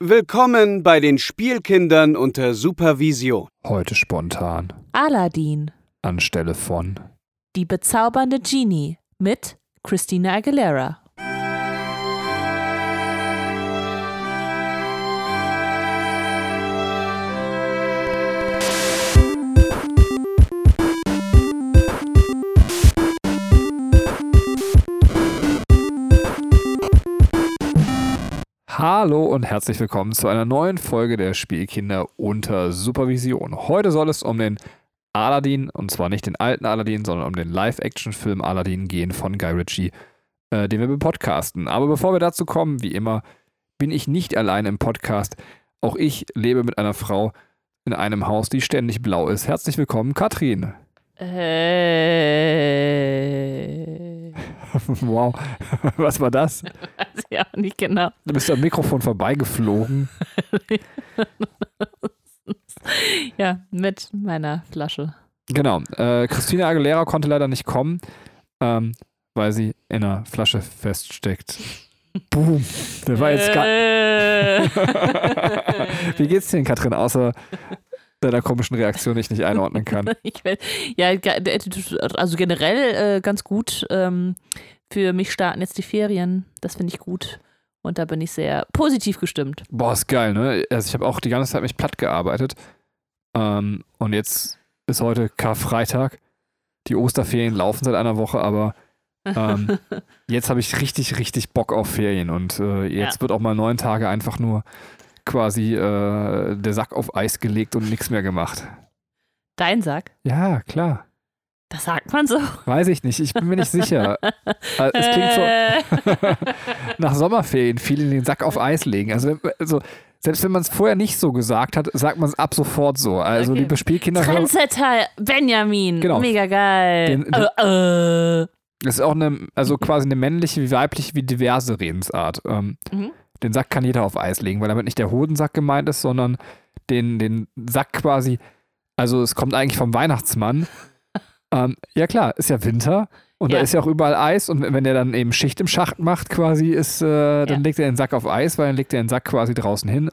Willkommen bei den Spielkindern unter Supervision. Heute spontan. Aladdin, Anstelle von. die bezaubernde Genie mit Christina Aguilera. Hallo und herzlich willkommen zu einer neuen Folge der Spielkinder unter Supervision. Heute soll es um den Aladdin, und zwar nicht den alten Aladdin, sondern um den Live-Action-Film Aladdin gehen von Guy Ritchie, äh, den wir podcasten. Aber bevor wir dazu kommen, wie immer, bin ich nicht allein im Podcast. Auch ich lebe mit einer Frau in einem Haus, die ständig blau ist. Herzlich willkommen, Katrin. Äh, wow, was war das? weiß ich auch nicht genau. Du bist am Mikrofon vorbeigeflogen. Ja, mit meiner Flasche. Genau. Äh, Christina Aguilera konnte leider nicht kommen, ähm, weil sie in einer Flasche feststeckt. Boom. Der war jetzt gar. Äh, Wie geht's dir denn, Katrin, außer deiner komischen Reaktion, die ich nicht einordnen kann? weiß, ja, ge- also generell äh, ganz gut. Ähm, für mich starten jetzt die Ferien. Das finde ich gut. Und da bin ich sehr positiv gestimmt. Boah, ist geil, ne? Also ich habe auch die ganze Zeit mich platt gearbeitet. Ähm, und jetzt ist heute Karfreitag. Die Osterferien laufen seit einer Woche, aber ähm, jetzt habe ich richtig, richtig Bock auf Ferien. Und äh, jetzt Ja. wird auch mal neun Tage einfach nur quasi äh, der Sack auf Eis gelegt und nichts mehr gemacht. Dein Sack? Ja, klar. Das sagt man so. Weiß ich nicht. Ich bin mir nicht sicher. Äh, es klingt so Äh, nach Sommerferien, viele den Sack auf Eis legen. Also, also selbst wenn man es vorher nicht so gesagt hat, sagt man es ab sofort so. Also, Okay. liebe Spielkinder, Trendsetter Benjamin. Genau. Mega geil. Den- den- äh, äh. das ist auch eine, also quasi eine männliche, wie weibliche, wie diverse Redensart. Ähm, Mhm. Den Sack kann jeder auf Eis legen, weil damit nicht der Hodensack gemeint ist, sondern den, den Sack quasi, also es kommt eigentlich vom Weihnachtsmann. ähm, ja klar, ist ja Winter und da Ja. ist ja auch überall Eis und wenn der dann eben Schicht im Schacht macht quasi, ist, äh, dann Ja. legt er den Sack auf Eis, weil dann legt er den Sack quasi draußen hin.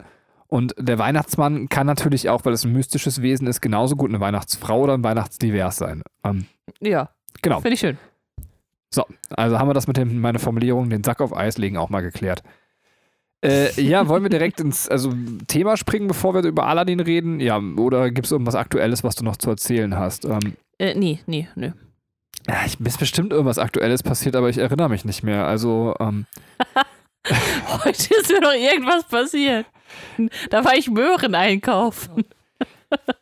Und der Weihnachtsmann kann natürlich auch, weil es ein mystisches Wesen ist, genauso gut eine Weihnachtsfrau oder ein Weihnachtsdivers sein. Ähm, Ja, genau. finde ich schön. So, also haben wir das mit dem, meiner Formulierung, den Sack auf Eis legen, auch mal geklärt. Äh, ja, wollen wir direkt ins also, Thema springen, bevor wir über Aladdin reden? Ja, oder gibt es irgendwas Aktuelles, was du noch zu erzählen hast? Ähm, Äh, nee, nee, nö. ja, ich, mir ist bestimmt irgendwas Aktuelles passiert, aber ich erinnere mich nicht mehr. Also, ähm, Heute ist mir noch irgendwas passiert. Da war ich Möhren einkaufen.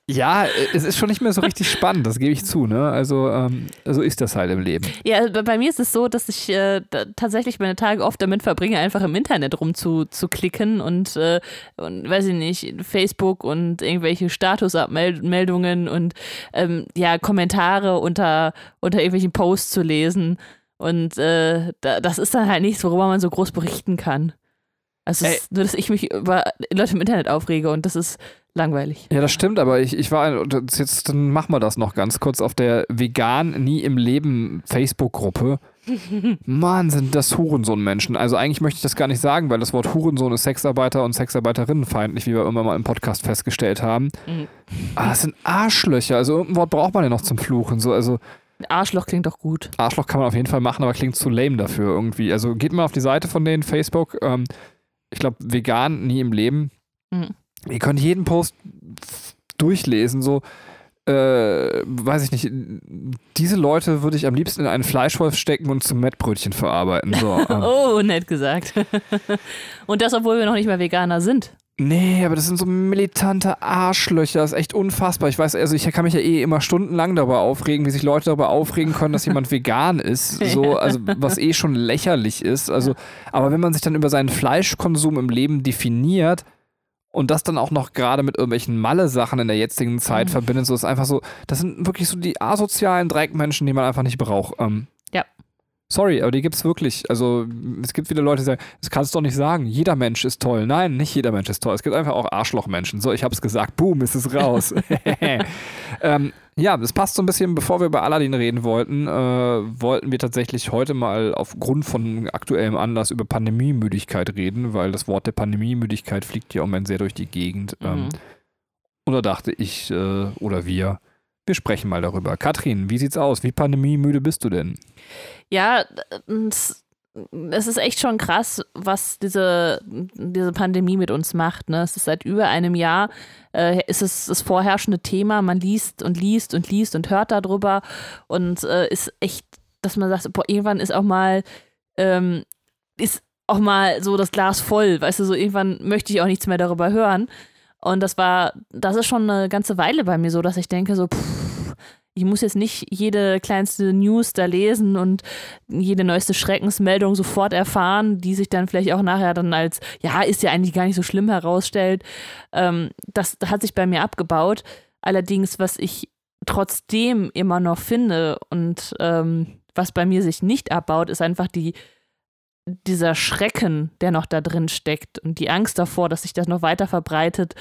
Ja, äh, es ist schon nicht mehr so richtig spannend, das gebe ich zu, ne? Also, ähm, so ist das halt im Leben. Ja, bei- mir ist es so, dass ich äh, tatsächlich meine Tage oft damit verbringe, einfach im Internet rum zu, zu klicken und, äh, und, weiß ich nicht, Facebook und irgendwelche Statusabmeldungen und ähm, ja, Kommentare unter, unter irgendwelchen Posts zu lesen. Und äh, da, das ist dann halt nichts, worüber man so groß berichten kann. Also es Ey. ist nur, dass ich mich über Leute im Internet aufrege und das ist langweilig. Ja, das stimmt, aber ich, ich war, jetzt dann machen wir das noch ganz kurz, auf der Vegan Nie im Leben Facebook-Gruppe. Mann, sind das Hurensohn-Menschen. Also eigentlich möchte ich das gar nicht sagen, weil das Wort Hurensohn ist Sexarbeiter und Sexarbeiterinnenfeindlich, wie wir irgendwann mal im Podcast festgestellt haben. Mhm. Aber das sind Arschlöcher. Also irgendein Wort braucht man ja noch zum Fluchen. So, also Arschloch klingt doch gut. Arschloch kann man auf jeden Fall machen, aber klingt zu lame dafür irgendwie. Also geht mal auf die Seite von denen, Facebook. Ähm, ich glaube, vegan, nie im Leben. Mhm. Ihr könnt jeden Post durchlesen, so. Äh, weiß ich nicht, diese Leute würde ich am liebsten in einen Fleischwolf stecken und zum Mettbrötchen verarbeiten. So, ähm, Oh, nett gesagt. und das, obwohl wir noch nicht mal Veganer sind. Nee, aber das sind so militante Arschlöcher. Das ist echt unfassbar. Ich weiß, also ich kann mich ja eh immer stundenlang darüber aufregen, wie sich Leute darüber aufregen können, dass jemand vegan ist. So, also was eh schon lächerlich ist. Also, aber wenn man sich dann über seinen Fleischkonsum im Leben definiert und das dann auch noch gerade mit irgendwelchen Malle-Sachen in der jetzigen Zeit Mhm. verbindet, so ist einfach so, das sind wirklich so die asozialen Dreckmenschen, die man einfach nicht braucht. Ähm. Sorry, aber die gibt es wirklich. Also es gibt viele Leute, die sagen, das kannst du doch nicht sagen. Jeder Mensch ist toll. Nein, nicht jeder Mensch ist toll. Es gibt einfach auch Arschlochmenschen. So, ich habe es gesagt. Boom, ist es raus. ähm, ja, das passt so ein bisschen, bevor wir über Aladdin reden wollten, äh, wollten wir tatsächlich heute mal aufgrund von aktuellem Anlass über Pandemiemüdigkeit reden, weil das Wort der Pandemiemüdigkeit fliegt ja im Moment sehr durch die Gegend. Ähm, Mhm. und da dachte ich äh, oder wir, wir sprechen mal darüber. Katrin, wie sieht's aus? Wie pandemiemüde bist du denn? Ja, es ist echt schon krass, was diese, diese Pandemie mit uns macht. Ne? Es ist seit über einem Jahr, äh, ist es das vorherrschende Thema. Man liest und liest und liest und hört darüber und äh, ist echt, dass man sagt, boah, irgendwann ist auch mal, ähm, ist auch mal so das Glas voll. Weißt du, so irgendwann möchte ich auch nichts mehr darüber hören. Und das war, das ist schon eine ganze Weile bei mir so, dass ich denke, so, pff, ich muss jetzt nicht jede kleinste News da lesen und jede neueste Schreckensmeldung sofort erfahren, die sich dann vielleicht auch nachher dann als, ja, ist ja eigentlich gar nicht so schlimm herausstellt. Ähm, das hat sich bei mir abgebaut. Allerdings, was ich trotzdem immer noch finde und ähm, was bei mir sich nicht abbaut, ist einfach die, dieser Schrecken, der noch da drin steckt und die Angst davor, dass sich das noch weiter verbreitet,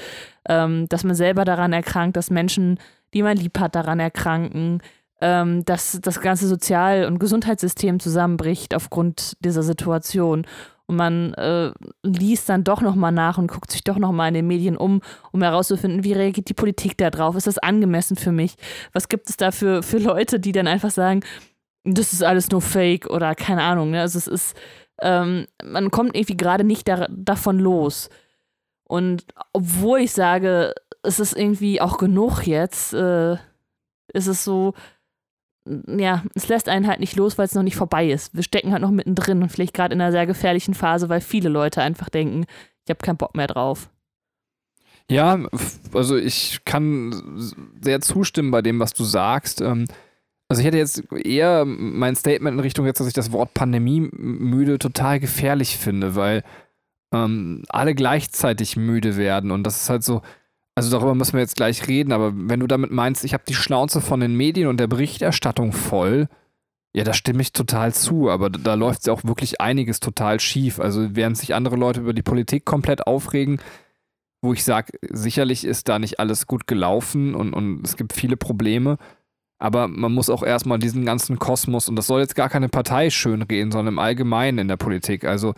ähm, dass man selber daran erkrankt, dass Menschen, die man lieb hat, daran erkranken, ähm, dass das ganze Sozial- und Gesundheitssystem zusammenbricht aufgrund dieser Situation. Und man äh, liest dann doch nochmal nach und guckt sich doch nochmal in den Medien um, um herauszufinden, wie reagiert die Politik da drauf? Ist das angemessen für mich? Was gibt es da für, für Leute, die dann einfach sagen, das ist alles nur Fake oder keine Ahnung. Ne? Also es ist, ähm, man kommt irgendwie gerade nicht da, davon los. Und obwohl ich sage, es ist irgendwie auch genug jetzt, äh, ist es so, ja, es lässt einen halt nicht los, weil es noch nicht vorbei ist. Wir stecken halt noch mittendrin und vielleicht gerade in einer sehr gefährlichen Phase, weil viele Leute einfach denken, ich habe keinen Bock mehr drauf. Ja, also ich kann sehr zustimmen bei dem, was du sagst. Ähm, also ich hätte jetzt eher mein Statement in Richtung jetzt, dass ich das Wort Pandemie müde total gefährlich finde, weil ähm, alle gleichzeitig müde werden und das ist halt so, also darüber müssen wir jetzt gleich reden, aber wenn du damit meinst, ich habe die Schnauze von den Medien und der Berichterstattung voll, ja, da stimme ich total zu, aber da, läuft ja auch wirklich einiges total schief. Also während sich andere Leute über die Politik komplett aufregen, wo ich sage, sicherlich ist da nicht alles gut gelaufen und, und es gibt viele Probleme. Aber man muss auch erstmal diesen ganzen Kosmos, und das soll jetzt gar keine Partei schönreden, sondern im Allgemeinen in der Politik. Also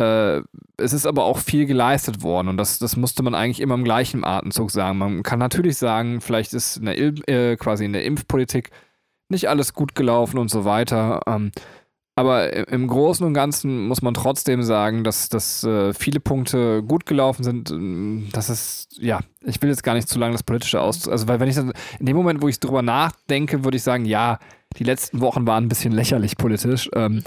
äh, es ist aber auch viel geleistet worden und das, das musste man eigentlich immer im gleichen Atemzug sagen. Man kann natürlich sagen, vielleicht ist in der, äh, quasi in der Impfpolitik nicht alles gut gelaufen und so weiter. Ähm, aber im Großen und Ganzen muss man trotzdem sagen, dass, dass äh, viele Punkte gut gelaufen sind. Das ist, ja, ich will jetzt gar nicht zu lange das Politische aus. Also, weil wenn ich dann, in dem Moment, wo ich drüber nachdenke, würde ich sagen, ja, die letzten Wochen waren ein bisschen lächerlich politisch. Ähm,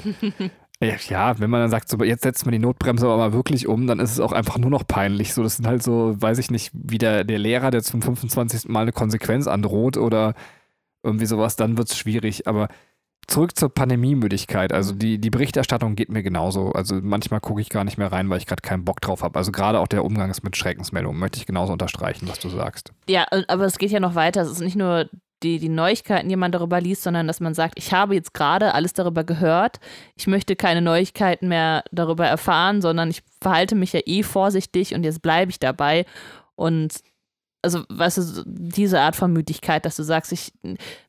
ja, wenn man dann sagt, so, jetzt setzt man die Notbremse aber mal wirklich um, dann ist es auch einfach nur noch peinlich. So, das sind halt so, weiß ich nicht, wie der, der Lehrer, der zum 25. Mal eine Konsequenz androht oder irgendwie sowas, dann wird es schwierig. Aber zurück zur Pandemiemüdigkeit. Also die, die Berichterstattung geht mir genauso. Also manchmal gucke ich gar nicht mehr rein, weil ich gerade keinen Bock drauf habe. Also gerade auch der Umgang mit Schreckensmeldungen möchte ich genauso unterstreichen, was du sagst. Ja, aber es geht ja noch weiter. Es ist nicht nur die, die Neuigkeiten, die man darüber liest, sondern dass man sagt, ich habe jetzt gerade alles darüber gehört. Ich möchte keine Neuigkeiten mehr darüber erfahren, sondern ich verhalte mich ja eh vorsichtig und jetzt bleibe ich dabei. Und also, weißt du, diese Art von Müdigkeit, dass du sagst, ich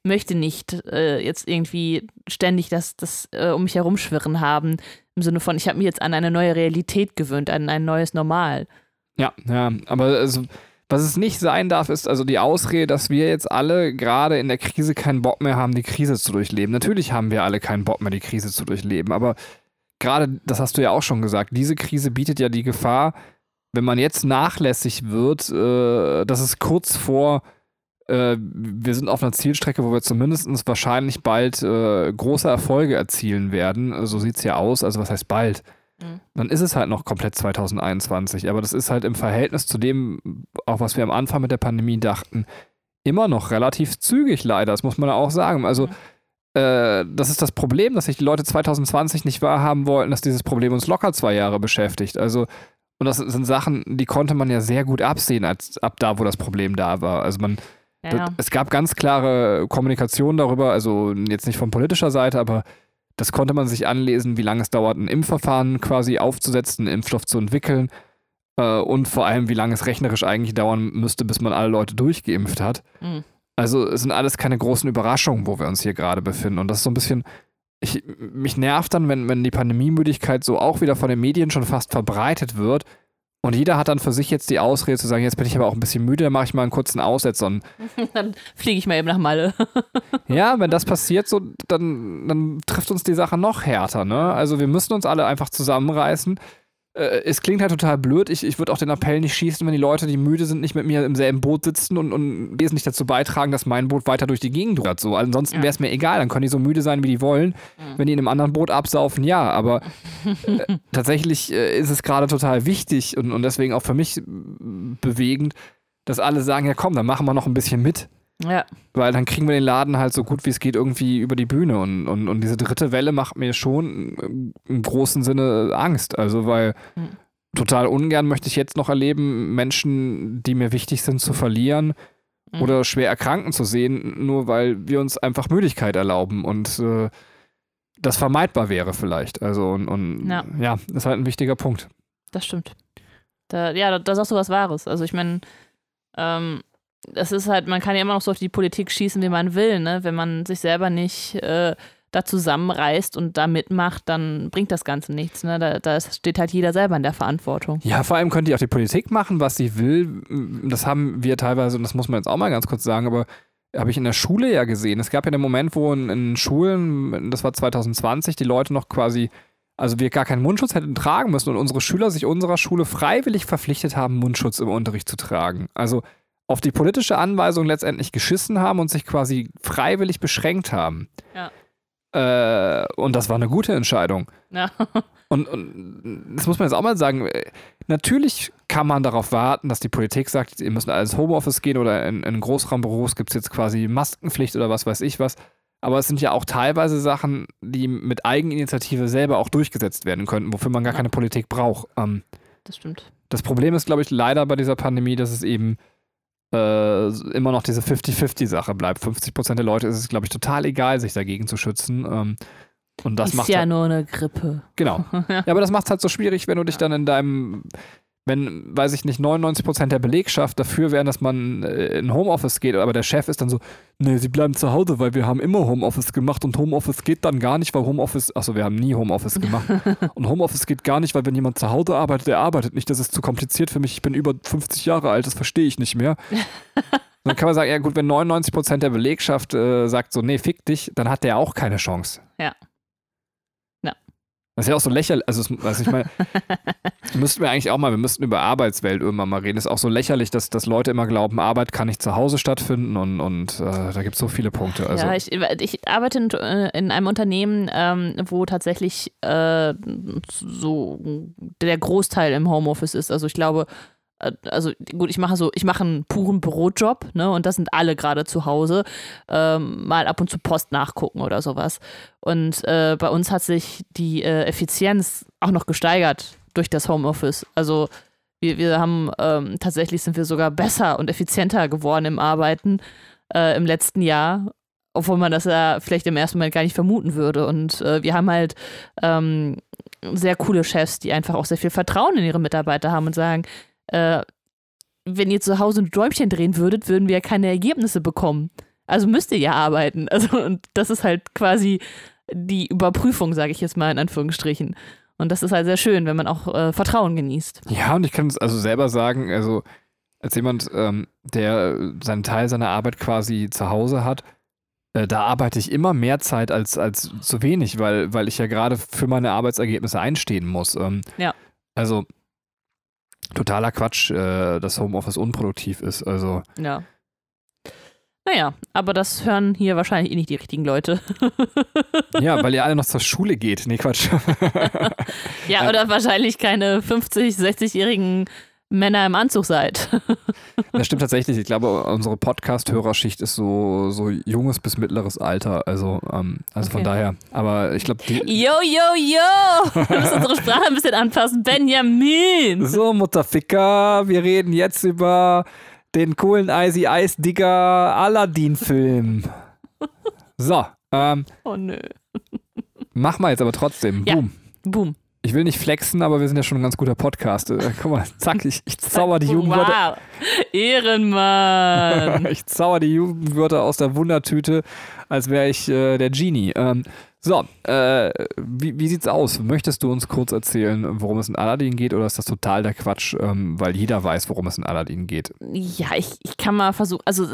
möchte nicht äh, jetzt irgendwie ständig das, das äh, um mich herumschwirren haben, im Sinne von, ich habe mich jetzt an eine neue Realität gewöhnt, an ein neues Normal. Ja, ja, aber also, was es nicht sein darf, ist also die Ausrede, dass wir jetzt alle gerade in der Krise keinen Bock mehr haben, die Krise zu durchleben. Natürlich haben wir alle keinen Bock mehr, die Krise zu durchleben, aber gerade, das hast du ja auch schon gesagt, diese Krise bietet ja die Gefahr, wenn man jetzt nachlässig wird, äh, dass es kurz vor, äh, wir sind auf einer Zielstrecke, wo wir zumindest wahrscheinlich bald äh, große Erfolge erzielen werden. So sieht es ja aus. Also was heißt bald? Mhm. Dann ist es halt noch komplett 2021. Aber das ist halt im Verhältnis zu dem, auch was wir am Anfang mit der Pandemie dachten, immer noch relativ zügig leider. Das muss man auch sagen. Also äh, das ist das Problem, dass sich die Leute 2020 nicht wahrhaben wollten, dass dieses Problem uns locker zwei Jahre beschäftigt. Also und das sind Sachen, die konnte man ja sehr gut absehen, als ab da, wo das Problem da war. Also man, Ja. das, es gab ganz klare Kommunikation darüber, also jetzt nicht von politischer Seite, aber Das konnte man sich anlesen, wie lange es dauert, ein Impfverfahren quasi aufzusetzen, einen Impfstoff zu entwickeln äh, und vor allem, wie lange es rechnerisch eigentlich dauern müsste, bis man alle Leute durchgeimpft hat. Mhm. Also es sind alles keine großen Überraschungen, wo wir uns hier gerade befinden. Und das ist so ein bisschen, ich, mich nervt dann, wenn, wenn die Pandemiemüdigkeit so auch wieder von den Medien schon fast verbreitet wird. Und jeder hat dann für sich jetzt die Ausrede zu sagen, jetzt bin ich aber auch ein bisschen müde, dann mache ich mal einen kurzen Aussetzer. Und Dann fliege ich mal eben nach Malle. ja, wenn das passiert, so, dann, dann trifft uns die Sache noch härter. Ne? Also wir müssen uns alle einfach zusammenreißen. Äh, es klingt halt total blöd. Ich, ich würde auch den Appell nicht schießen, wenn die Leute, die müde sind, nicht mit mir im selben Boot sitzen und, und wesentlich dazu beitragen, dass mein Boot weiter durch die Gegend rudert. So. Ansonsten Ja. wäre es mir egal, dann können die so müde sein, wie die wollen. Wenn die in einem anderen Boot absaufen, ja. Aber äh, tatsächlich äh, ist es gerade total wichtig und, und deswegen auch für mich bewegend, dass alle sagen, ja komm, dann machen wir noch ein bisschen mit. Ja. Weil dann kriegen wir den Laden halt so gut wie es geht irgendwie über die Bühne. Und, und, und diese dritte Welle macht mir schon im- im großen Sinne Angst. Also, weil Mhm. total ungern möchte ich jetzt noch erleben, Menschen, die mir wichtig sind, zu verlieren Mhm. oder schwer erkranken zu sehen, nur weil wir uns einfach Müdigkeit erlauben und äh, das vermeidbar wäre vielleicht. Also, und, und Ja. ja, das ist halt ein wichtiger Punkt. Das stimmt. Da, ja, da, da sagst du was Wahres. Also ich meine, ähm, das ist halt, man kann ja immer noch so auf die Politik schießen, wie man will, ne? Wenn man sich selber nicht äh, da zusammenreißt und da mitmacht, dann bringt das Ganze nichts. Ne? Da, da steht halt jeder selber in der Verantwortung. Ja, vor allem könnte die auch die Politik machen, was sie will. Das haben wir teilweise, und das muss man jetzt auch mal ganz kurz sagen, aber habe ich in der Schule ja gesehen. Es gab ja den Moment, wo in, in Schulen, das war 2020, die Leute noch quasi, also wir gar keinen Mundschutz hätten tragen müssen und unsere Schüler sich unserer Schule freiwillig verpflichtet haben, Mundschutz im Unterricht zu tragen. Also auf die politische Anweisung letztendlich geschissen haben und sich quasi freiwillig beschränkt haben. Ja. Äh, und das war eine gute Entscheidung. Ja. Und, und das muss man jetzt auch mal sagen. äh, Natürlich kann man darauf warten, dass die Politik sagt, ihr müsst alles Homeoffice gehen oder in, in Großraumbüros gibt es jetzt quasi Maskenpflicht oder was weiß ich was. Aber es sind ja auch teilweise Sachen, die mit Eigeninitiative selber auch durchgesetzt werden könnten, wofür man gar keine Politik braucht. Ähm, Das stimmt. das Problem ist, glaube ich, leider bei dieser Pandemie, dass es eben äh, immer noch diese 50-50-Sache bleibt. 50 Prozent der Leute ist es, glaube ich, total egal, sich dagegen zu schützen. Ähm, und das ist macht ja halt- nur eine Grippe. Genau. Ja, aber das macht es halt so schwierig, wenn du dich dann in deinem, wenn, weiß ich nicht, 99% der Belegschaft dafür wären, dass man äh, in Homeoffice geht, aber der Chef ist dann so, nee, sie bleiben zu Hause, weil wir haben immer Homeoffice gemacht und Homeoffice geht dann gar nicht, weil Homeoffice, achso, wir haben nie Homeoffice gemacht. und Homeoffice geht gar nicht, weil wenn jemand zu Hause arbeitet, der arbeitet nicht, das ist zu kompliziert für mich, ich bin über 50 Jahre alt, das verstehe ich nicht mehr. Dann kann man sagen, ja gut, wenn 99% der Belegschaft äh, sagt so, nee, fick dich, dann hat der auch keine Chance. Ja. Das ist ja auch so lächerlich, also, also ich meine, müssten wir eigentlich auch mal, wir müssten über Arbeitswelt irgendwann mal reden. ist auch so lächerlich, dass, dass Leute immer glauben, Arbeit kann nicht zu Hause stattfinden und, und äh, da gibt es so viele Punkte. Also, ja, ich, ich arbeite in, äh, in einem Unternehmen, ähm, wo tatsächlich äh, so der Großteil im Homeoffice ist. Also ich glaube, also gut, ich mache so, ich mache einen puren Bürojob, ne, und das sind alle gerade zu Hause, ähm, mal ab und zu Post nachgucken oder sowas. Und äh, bei uns hat sich die äh, Effizienz auch noch gesteigert durch das Homeoffice. Also wir, wir haben ähm, tatsächlich sind wir sogar besser und effizienter geworden im Arbeiten äh, im letzten Jahr, obwohl man das ja vielleicht im ersten Moment gar nicht vermuten würde. Und äh, wir haben halt ähm, sehr coole Chefs, die einfach auch sehr viel Vertrauen in ihre Mitarbeiter haben und sagen, äh, wenn ihr zu Hause ein Däumchen drehen würdet, würden wir keine Ergebnisse bekommen. Also müsst ihr ja arbeiten. Also und das ist halt quasi die Überprüfung, sage ich jetzt mal in Anführungsstrichen. Und das ist halt sehr schön, wenn man auch äh, Vertrauen genießt. ja, und ich kann es also selber sagen, also als jemand, ähm, der seinen Teil seiner Arbeit quasi zu Hause hat, äh, da arbeite ich immer mehr Zeit als, als zu wenig, weil, weil ich ja gerade für meine Arbeitsergebnisse einstehen muss. Ähm, Ja. Also totaler Quatsch, äh, dass Homeoffice unproduktiv ist. Also Ja. Naja, aber das hören hier wahrscheinlich eh nicht die richtigen Leute. ja, weil ihr alle noch zur Schule geht. Nee, Quatsch. ja, oder wahrscheinlich keine 50, 60-jährigen Männer im Anzug seid. Das stimmt tatsächlich. Ich glaube, unsere Podcast-Hörerschicht ist so, so junges bis mittleres Alter. Also, ähm, also von Okay. daher. Aber ich glaube, die. Yo, yo, yo! Wir müssen unsere Sprache ein bisschen anpassen. Benjamin! So, Mutterficker, wir reden jetzt über den coolen Icy Ice Digger Aladdin-Film. So, ähm, Oh nö. Mach mal jetzt aber trotzdem. Ja. Boom. Boom. Ich will nicht flexen, aber wir sind ja schon ein ganz guter Podcast. Guck mal, zack, ich, ich zauber die Jugendwörter. Wow. Ehrenmann. ich zauber die Jugendwörter aus der Wundertüte, als wäre ich äh, der Genie. Ähm, so, äh, wie, wie sieht's aus? Möchtest du uns kurz erzählen, worum es in Aladdin geht, oder ist das total der Quatsch, ähm, weil jeder weiß, worum es in Aladdin geht? Ja, ich, ich kann mal versuchen, also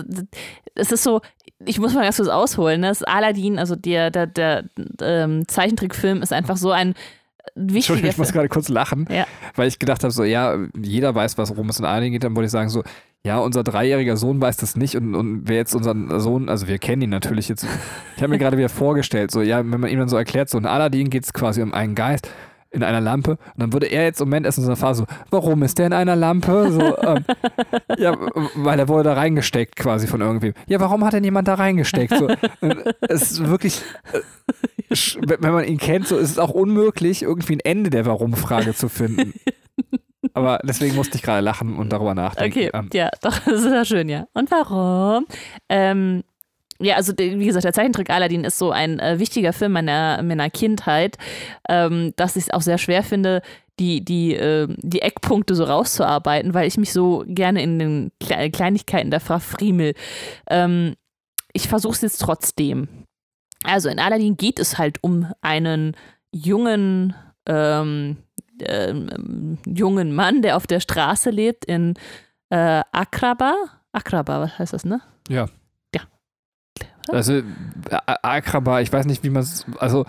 es ist so, ich muss mal ganz kurz ausholen, ne? das Aladdin, also der, der, der ähm, Zeichentrickfilm ist einfach so ein wichtiger Entschuldigung, ich muss gerade kurz lachen, Ja. weil ich gedacht habe, so, ja, jeder weiß, was, es in Aladdin geht. Dann wollte ich sagen, so, ja, unser dreijähriger Sohn weiß das nicht und, und wer jetzt unseren Sohn, also wir kennen ihn natürlich jetzt. Ich habe mir gerade wieder vorgestellt, so, ja, wenn man ihm dann so erklärt, so in Aladdin geht es quasi um einen Geist in einer Lampe und dann würde er jetzt im Moment erst in so einer Phase so, warum ist der in einer Lampe? So, ähm, ja, weil er wurde da reingesteckt quasi von irgendwem. Ja, warum hat denn jemand da reingesteckt? So, äh, es ist wirklich, äh, wenn man ihn kennt, so ist es auch unmöglich, irgendwie ein Ende der Warum-Frage zu finden. Aber deswegen musste ich gerade lachen und darüber nachdenken. Okay, Ähm, ja, doch, das ist ja schön, ja. Und warum? Ähm, ja, also wie gesagt, der Zeichentrick Aladdin ist so ein äh, wichtiger Film meiner, meiner Kindheit, ähm, dass ich es auch sehr schwer finde, die, die, äh, die Eckpunkte so rauszuarbeiten, weil ich mich so gerne in den Kle Kleinigkeiten da verfriemel. Ähm, ich versuche es jetzt trotzdem. Also in Aladdin geht es halt um einen jungen, ähm, ähm, jungen Mann, der auf der Straße lebt in äh, Akraba. Akraba, was heißt das, ne? Ja. Ja. Also, Akraba, ich weiß nicht, wie man es. Also,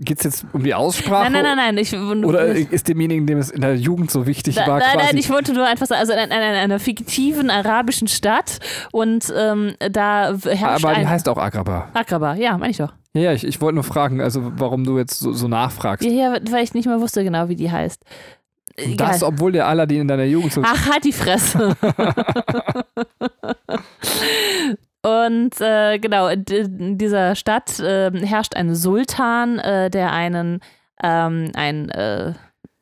geht es jetzt um die Aussprache? Nein, nein, nein, nein. Ich, Oder ist demjenigen, dem es in der Jugend so wichtig Da, war, nein, quasi. nein, ich wollte nur einfach sagen, also in, in, in einer fiktiven arabischen Stadt und ähm, da herrscht aber die heißt auch Akraba. Akraba, ja, meine ich doch. Ja, ja, ich, ich wollte nur fragen, also warum du jetzt so, so nachfragst. Ja, ja, weil ich nicht mehr wusste genau, wie die heißt. Egal. Das, obwohl der Aladdin in deiner Jugend so. Ach, halt die Fresse. Und äh, genau, in dieser Stadt äh, herrscht ein Sultan, äh, der einen, ähm, ein, äh,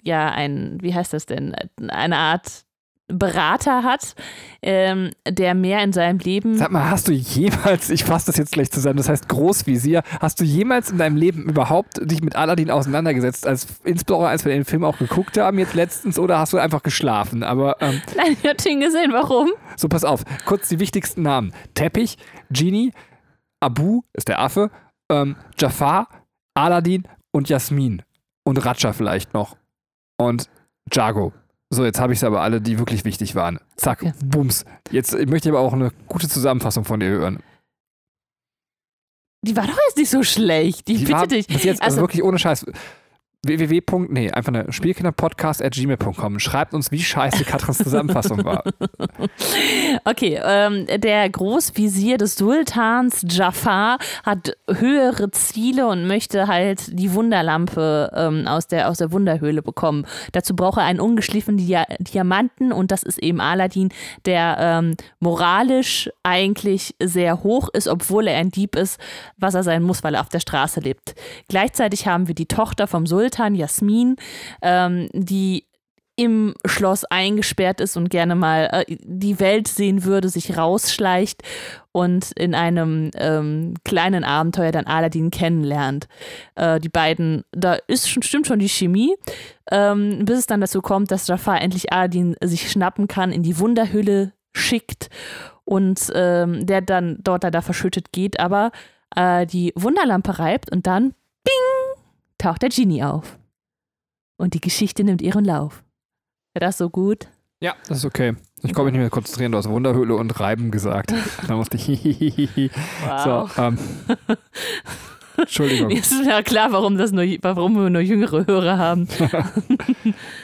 ja, ein, wie heißt das denn, eine Art Berater hat, ähm, der mehr in seinem Leben. Sag mal, hast du jemals, ich fasse das jetzt gleich zusammen, das heißt Großvisier, hast du jemals in deinem Leben überhaupt dich mit Aladdin auseinandergesetzt, als insbesondere als wir den Film auch geguckt haben jetzt letztens, oder hast du einfach geschlafen? Aber ähm, Nein, ich hab ihn gesehen, warum? so, pass auf, kurz die wichtigsten Namen. Teppich, Genie, Abu ist der Affe, ähm, Jafar, Aladdin und Jasmin. Und Raja vielleicht noch. Und Jago. So, jetzt habe ich es aber alle, die wirklich wichtig waren. Zack, Okay. bums. Jetzt möchte ich aber auch eine gute Zusammenfassung von dir hören. Die war doch jetzt nicht so schlecht. Ich Die bitte war dich. Bis jetzt, also Also- wirklich ohne Scheiß. Www. Nee, einfach eine Spielkinderpodcast.gmail.com. Schreibt uns, wie scheiße Katrins Zusammenfassung war. Okay, ähm, der Großvisier des Sultans Jafar hat höhere Ziele und möchte halt die Wunderlampe ähm, aus, der, aus der Wunderhöhle bekommen. Dazu braucht er einen ungeschliffenen Dia Diamanten und das ist eben Aladdin, der ähm, moralisch eigentlich sehr hoch ist, obwohl er ein Dieb ist, was er sein muss, weil er auf der Straße lebt. Gleichzeitig haben wir die Tochter vom Sultan, Jasmin, ähm, die im Schloss eingesperrt ist und gerne mal äh, die Welt sehen würde, sich rausschleicht und in einem ähm, kleinen Abenteuer dann Aladdin kennenlernt. Äh, die beiden, da ist schon, stimmt schon die Chemie, ähm, bis es dann dazu kommt, dass Jafar endlich Aladdin sich schnappen kann, in die Wunderhülle schickt und ähm, der dann dort da verschüttet geht, aber äh, die Wunderlampe reibt und dann, bing, taucht der Genie auf. Und die Geschichte nimmt ihren Lauf. Wäre das so gut? Ja, das ist okay. Ich konnte mich nicht mehr konzentrieren. Du hast Wunderhöhle und Reiben gesagt. Da musste ich. So, ähm. Entschuldigung. Jetzt ist mir klar, warum, das nur, warum wir nur jüngere Hörer haben.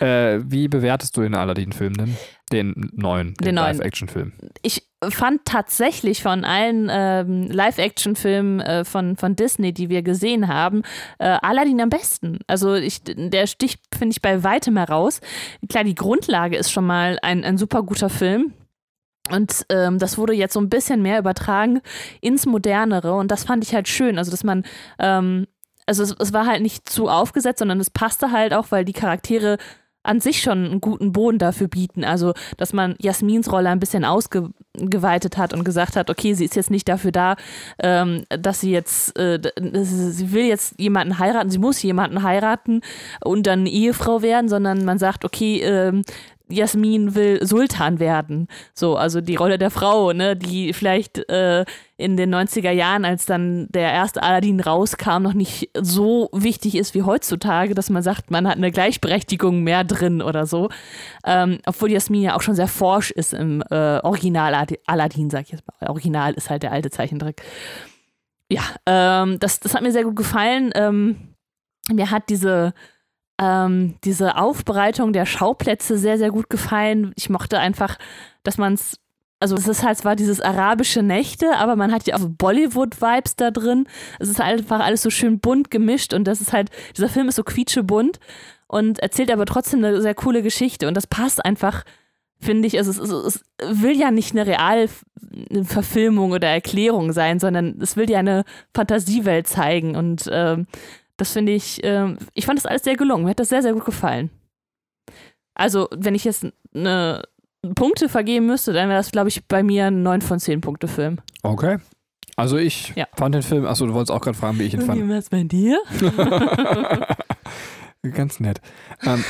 Äh, wie bewertest du den Aladdin-Film denn? Den neuen, den, Den neuen. Live-Action-Film. Ich fand tatsächlich von allen ähm, Live-Action-Filmen äh, von, von Disney, die wir gesehen haben, äh, Aladdin am besten. Also ich, der sticht, finde ich, bei weitem heraus. Klar, die Grundlage ist schon mal ein, ein super guter Film. Und ähm, das wurde jetzt so ein bisschen mehr übertragen ins Modernere und das fand ich halt schön. Also, dass man, ähm, also es, es war halt nicht zu aufgesetzt, sondern es passte halt auch, weil die Charaktere an sich schon einen guten Boden dafür bieten. Also, dass man Jasmins Rolle ein bisschen ausge, geweitet hat und gesagt hat, okay, sie ist jetzt nicht dafür da, ähm, dass sie jetzt, äh, sie will jetzt jemanden heiraten, sie muss jemanden heiraten und dann Ehefrau werden, sondern man sagt, okay, ähm, Jasmin will Sultan werden. So, also die Rolle der Frau, ne, die vielleicht äh, in den 90er Jahren, als dann der erste Aladdin rauskam, noch nicht so wichtig ist wie heutzutage, dass man sagt, man hat eine Gleichberechtigung mehr drin oder so. Ähm, obwohl Jasmin ja auch schon sehr forsch ist im äh, Original Aladdin, sag ich jetzt mal. Original ist halt der alte Zeichentrick. Ja, ähm, das, das hat mir sehr gut gefallen. Ähm, mir hat diese ähm, diese Aufbereitung der Schauplätze sehr, sehr gut gefallen. Ich mochte einfach, dass man es also es ist halt zwar dieses arabische Nächte, aber man hat ja auch Bollywood-Vibes da drin. Es ist einfach alles so schön bunt gemischt und das ist halt, dieser Film ist so quietschebunt und erzählt aber trotzdem eine sehr coole Geschichte und das passt einfach, finde ich. Also es, es, es will ja nicht eine Realverfilmung oder Erklärung sein, sondern es will ja eine Fantasiewelt zeigen und ähm, das finde ich, äh, ich fand das alles sehr gelungen. Mir hat das sehr, sehr gut gefallen. Also, wenn ich jetzt eine Punkte vergeben müsste, dann wäre das, glaube ich, bei mir ein 9 von 10 Punkte Film. Okay. Also ich ja. fand den Film, achso, du wolltest auch gerade fragen, wie ich ihn fand. Wie was bei dir? Ganz nett. Ähm,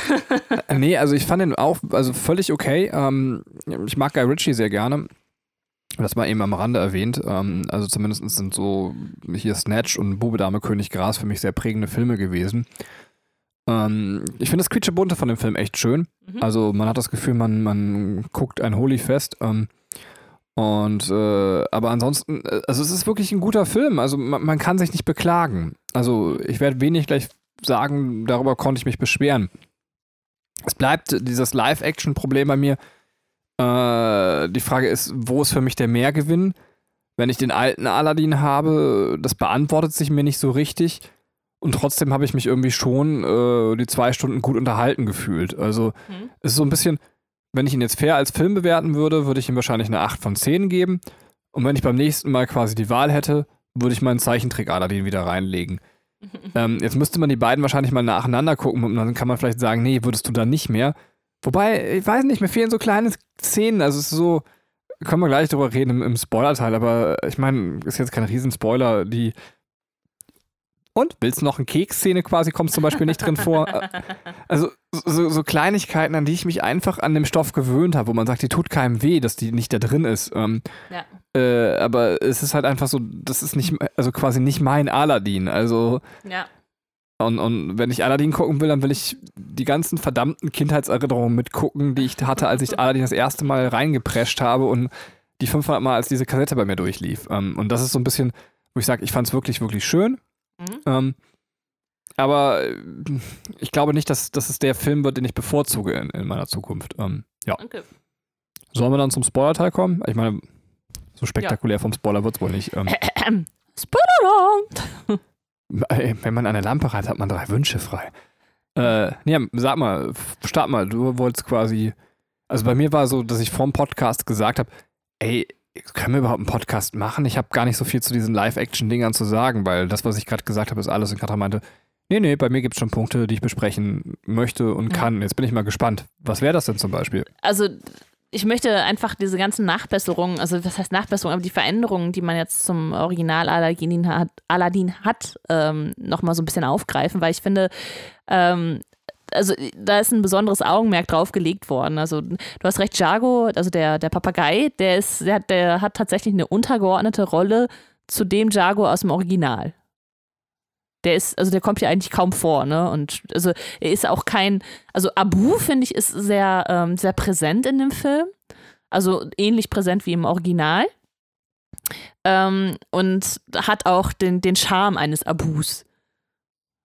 nee, also ich fand den auch, also völlig okay. Ähm, ich mag Guy Ritchie sehr gerne. Das war eben am Rande erwähnt. Ähm, also zumindest sind so hier Snatch und Bube Dame König Gras für mich sehr prägende Filme gewesen. Ähm, ich finde das Quietschebunte von dem Film echt schön. Mhm. Also man hat das Gefühl, man, man guckt ein Holy-Fest. Ähm, und äh, aber ansonsten, äh, also es ist wirklich ein guter Film. Also man, man kann sich nicht beklagen. Also ich werde wenig gleich sagen, darüber konnte ich mich beschweren. Es bleibt dieses Live-Action-Problem bei mir äh, die Frage ist, wo ist für mich der Mehrgewinn? Wenn ich den alten Aladdin habe, das beantwortet sich mir nicht so richtig. Und trotzdem habe ich mich irgendwie schon äh, die zwei Stunden gut unterhalten gefühlt. Also mhm. es ist so ein bisschen, wenn ich ihn jetzt fair als Film bewerten würde, würde ich ihm wahrscheinlich eine 8 von 10 geben. Und wenn ich beim nächsten Mal quasi die Wahl hätte, würde ich meinen Zeichentrick Aladdin wieder reinlegen. ähm, jetzt müsste man die beiden wahrscheinlich mal nacheinander gucken und dann kann man vielleicht sagen, nee, würdest du dann nicht mehr. Wobei, ich weiß nicht, mir fehlen so kleine Szenen. Also es ist so, können wir gleich drüber reden im, im Spoiler-Teil, aber ich meine, ist jetzt kein Riesenspoiler, die. Und? Willst du noch eine Keksszene quasi, kommt zum Beispiel nicht drin vor. Also so, so, Kleinigkeiten, an die ich mich einfach an dem Stoff gewöhnt habe, wo man sagt, die tut keinem weh, dass die nicht da drin ist. Ähm, ja. äh, aber es ist halt einfach so, das ist nicht, also quasi nicht mein Aladdin. Also ja. Und, und wenn ich Aladdin gucken will, dann will ich die ganzen verdammten Kindheitserinnerungen mitgucken, die ich hatte, als ich Aladdin das erste Mal reingeprescht habe und die 500 Mal, als diese Kassette bei mir durchlief. Ähm, und das ist so ein bisschen, wo ich sage, ich fand es wirklich, wirklich schön. Mhm. Ähm, aber äh, ich glaube nicht, dass, dass es der Film wird, den ich bevorzuge in, in meiner Zukunft. Ähm, ja. Okay. Sollen wir dann zum Spoiler-Teil kommen? Ich meine, so spektakulär ja. vom Spoiler wird es wohl nicht. Ähm. Spoiler! Wenn man eine Lampe hat, hat man drei Wünsche frei. Äh, nee, sag mal, start mal, du wolltest quasi. Also bei mir war so, dass ich vorm Podcast gesagt habe, ey, können wir überhaupt einen Podcast machen? Ich habe gar nicht so viel zu diesen Live-Action-Dingern zu sagen, weil das, was ich gerade gesagt habe, ist alles. Und Katrin meinte, nee, nee, bei mir gibt es schon Punkte, die ich besprechen möchte und kann. Jetzt bin ich mal gespannt. Was wäre das denn zum Beispiel? Also ich möchte einfach diese ganzen Nachbesserungen, also was heißt Nachbesserungen, aber die Veränderungen, die man jetzt zum Original Aladdin hat, Aladdin hat ähm, nochmal so ein bisschen aufgreifen, weil ich finde, ähm, also da ist ein besonderes Augenmerk drauf gelegt worden. Also du hast recht, Jago, also der, der Papagei, der ist, der, der hat tatsächlich eine untergeordnete Rolle zu dem Jago aus dem Original der ist, also der kommt ja eigentlich kaum vor, ne? Und also er ist auch kein, also Abu, finde ich, ist sehr, ähm, sehr präsent in dem Film. Also ähnlich präsent wie im Original. Ähm, und hat auch den, den Charme eines Abus.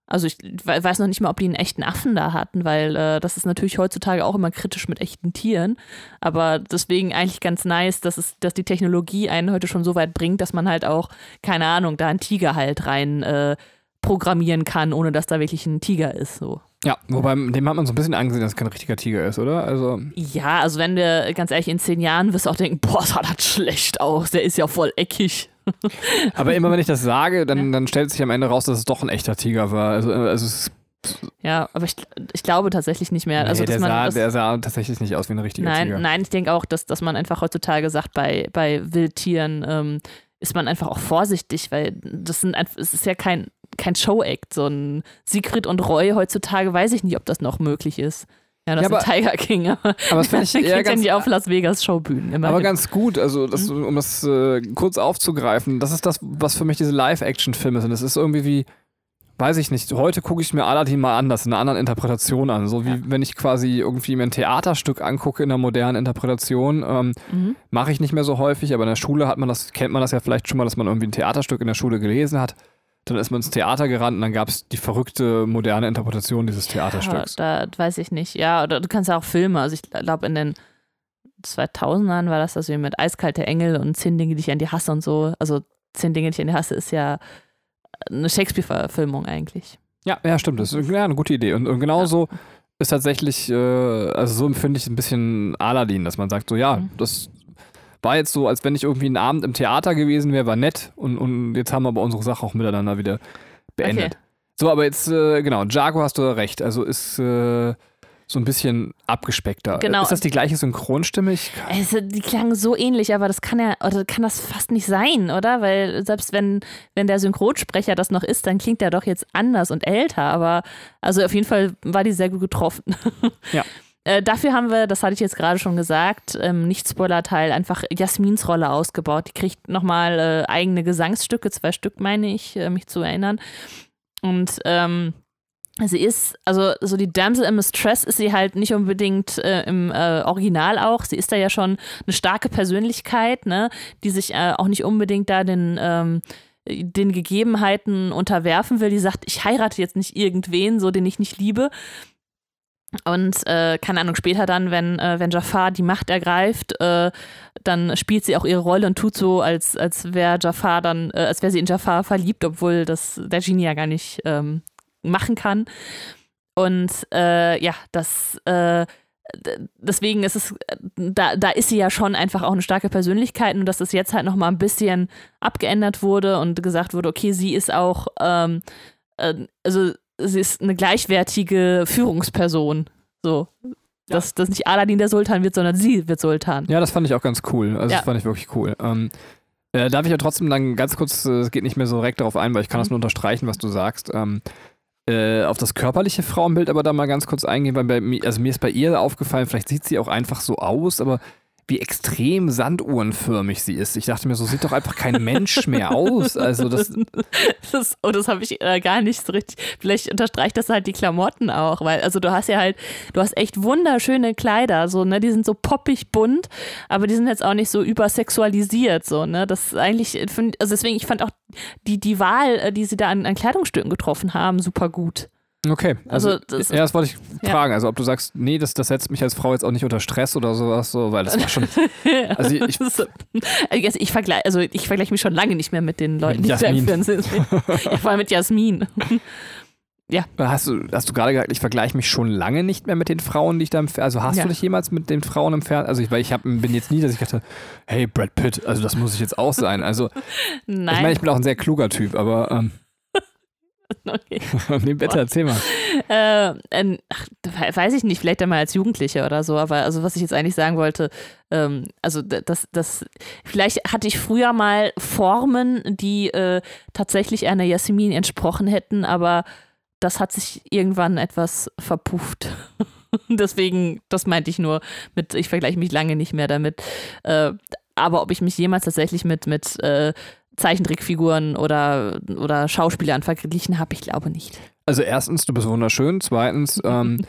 Also ich weiß noch nicht mal, ob die einen echten Affen da hatten, weil äh, das ist natürlich heutzutage auch immer kritisch mit echten Tieren. Aber deswegen eigentlich ganz nice, dass es, dass die Technologie einen heute schon so weit bringt, dass man halt auch, keine Ahnung, da einen Tiger halt rein äh, programmieren kann, ohne dass da wirklich ein Tiger ist. So. Ja, wobei dem hat man so ein bisschen angesehen, dass es kein richtiger Tiger ist, oder? Also ja, also wenn wir ganz ehrlich in zehn Jahren wirst du auch denken, boah, sah das schlecht aus, der ist ja voll eckig. Aber immer wenn ich das sage, dann, dann stellt sich am Ende raus, dass es doch ein echter Tiger war. Also, also es Ja, aber ich, ich glaube tatsächlich nicht mehr. Also, nee, dass der, man sah, das, der sah tatsächlich nicht aus wie ein richtiger nein, Tiger. nein, ich denke auch, dass, dass man einfach heutzutage sagt, bei, bei Wildtieren ähm, ist man einfach auch vorsichtig, weil das sind einfach, es ist ja kein, kein Show-Act. So ein Siegfried und Roy heutzutage weiß ich nicht, ob das noch möglich ist. Ja, das Ja, ist ein Tiger King, aber, Aber das finde ich eher ganz, nicht auf Las Vegas Showbühnen. Immerhin. aber ganz gut. Also, das, Mhm. um das äh, kurz aufzugreifen, das ist das, was für mich diese Live-Action-Filme sind. Das ist irgendwie wie, weiß ich nicht, heute gucke ich mir Aladdin mal anders, in einer anderen Interpretation an. So wie Ja. wenn ich quasi irgendwie mir ein Theaterstück angucke in einer modernen Interpretation. Ähm, Mhm. Mache ich nicht mehr so häufig, aber in der Schule hat man das, kennt man das ja vielleicht schon mal, dass man irgendwie ein Theaterstück in der Schule gelesen hat. Dann ist man ins Theater gerannt und dann gab es die verrückte moderne Interpretation dieses Theaterstücks. Ja, da weiß ich nicht. Ja, oder du kannst ja auch Filme. Also ich glaube in den 2000ern war das wie mit Eiskalte Engel und Zehn Dinge, die ich an die hasse und so. Also Zehn Dinge, die ich an die hasse ist ja eine Shakespeare-Verfilmung eigentlich. Ja, ja, stimmt. Das ist ja, eine gute Idee. Und, und genauso ist tatsächlich, äh, also so empfinde ich ein bisschen Aladdin, dass man sagt, so ja, Mhm. das war jetzt so, als wenn ich irgendwie einen Abend im Theater gewesen wäre, war nett und, und jetzt haben wir aber unsere Sache auch miteinander wieder beendet. Okay. So, aber jetzt, äh, genau, Jago hast du recht. Also ist äh, so ein bisschen abgespeckter. Genau. Ist das die gleiche Synchronstimme? Ich, Also, die klangen so ähnlich, aber das kann ja, oder kann das fast nicht sein, oder? Weil selbst wenn, wenn der Synchronsprecher das noch ist, dann klingt der doch jetzt anders und älter. Aber also auf jeden Fall war die sehr gut getroffen. Ja. Äh, dafür haben wir, das hatte ich jetzt gerade schon gesagt, im Nicht-Spoiler-Teil einfach Jasmins Rolle ausgebaut. Die kriegt nochmal äh, eigene Gesangsstücke, zwei Stück meine ich, äh, mich zu erinnern. Und ähm, sie ist, also so die Damsel in Mistress ist sie halt nicht unbedingt äh, im äh, Original auch. Sie ist da ja schon eine starke Persönlichkeit, ne, die sich äh, auch nicht unbedingt da den ähm, den Gegebenheiten unterwerfen will, die sagt, ich heirate jetzt nicht irgendwen, so den ich nicht liebe. Und äh, keine Ahnung, später dann, wenn, äh, wenn Jafar die Macht ergreift, äh, dann spielt sie auch ihre Rolle und tut so, als, als wäre Jafar dann, äh, als wäre sie in Jafar verliebt, obwohl das der Genie ja gar nicht ähm, machen kann. Und äh, ja, das äh, deswegen ist es, da, da ist sie ja schon einfach auch eine starke Persönlichkeit und dass das jetzt halt nochmal ein bisschen abgeändert wurde und gesagt wurde, okay, sie ist auch, ähm, äh, also sie ist eine gleichwertige Führungsperson. So. Dass, dass nicht Aladdin der Sultan wird, sondern sie wird Sultan. ja, das fand ich auch ganz cool. Also Ja. das fand ich wirklich cool. Ähm, äh, darf ich ja trotzdem dann ganz kurz, äh, es geht nicht mehr so direkt darauf ein, weil ich kann das Mhm. nur unterstreichen, was du sagst. Ähm, äh, auf das körperliche Frauenbild aber da mal ganz kurz eingehen, weil bei mir, also mir ist bei ihr aufgefallen, vielleicht sieht sie auch einfach so aus, aber wie extrem sanduhrenförmig sie ist. Ich dachte mir, so sieht doch einfach kein Mensch mehr aus. Also das, Das, oh, das habe ich äh, gar nicht so richtig. Vielleicht unterstreicht das halt die Klamotten auch, weil, also du hast ja halt, du hast echt wunderschöne Kleider, so, ne? Die sind so poppig bunt, aber die sind jetzt auch nicht so übersexualisiert, so, ne? Das ist eigentlich, äh, also deswegen, ich fand auch die, die Wahl, äh, die sie da an, an Kleidungsstücken getroffen haben, super gut. Okay, also, Also, das- ja, das wollte ich Ja. fragen. Also ob du sagst, nee, das, das setzt mich als Frau jetzt auch nicht unter Stress oder sowas, so, weil das war schon. Also ich, ist- also ich vergleiche also ich vergleiche mich schon lange nicht mehr mit den Leuten, die da im. Fernsehen sind. ja, vor allem mit Jasmin. hast du, hast du gerade gesagt, ich vergleiche mich schon lange nicht mehr mit den Frauen, die ich da im Fer- Also hast Ja. du dich jemals mit den Frauen im Fernsehen? Also ich, weil ich hab, bin jetzt nie, dass ich dachte, hey, Brad Pitt, also das muss ich jetzt auch sein. Also Nein. ich meine, ich bin auch ein sehr kluger Typ, aber ähm, okay. nee, bitte erzähl mal. Äh, ähm, ach, we- weiß ich nicht, vielleicht einmal als Jugendliche oder so, aber also was ich jetzt eigentlich sagen wollte, ähm, also das, das, vielleicht hatte ich früher mal Formen, die äh, tatsächlich einer Jasmin entsprochen hätten, aber das hat sich irgendwann etwas verpufft. Deswegen, das meinte ich nur mit, ich vergleiche mich lange nicht mehr damit. Äh, aber ob ich mich jemals tatsächlich mit, mit äh, Zeichentrickfiguren oder, oder Schauspielern verglichen habe, ich glaube nicht. Also erstens, du bist wunderschön. Zweitens, ähm,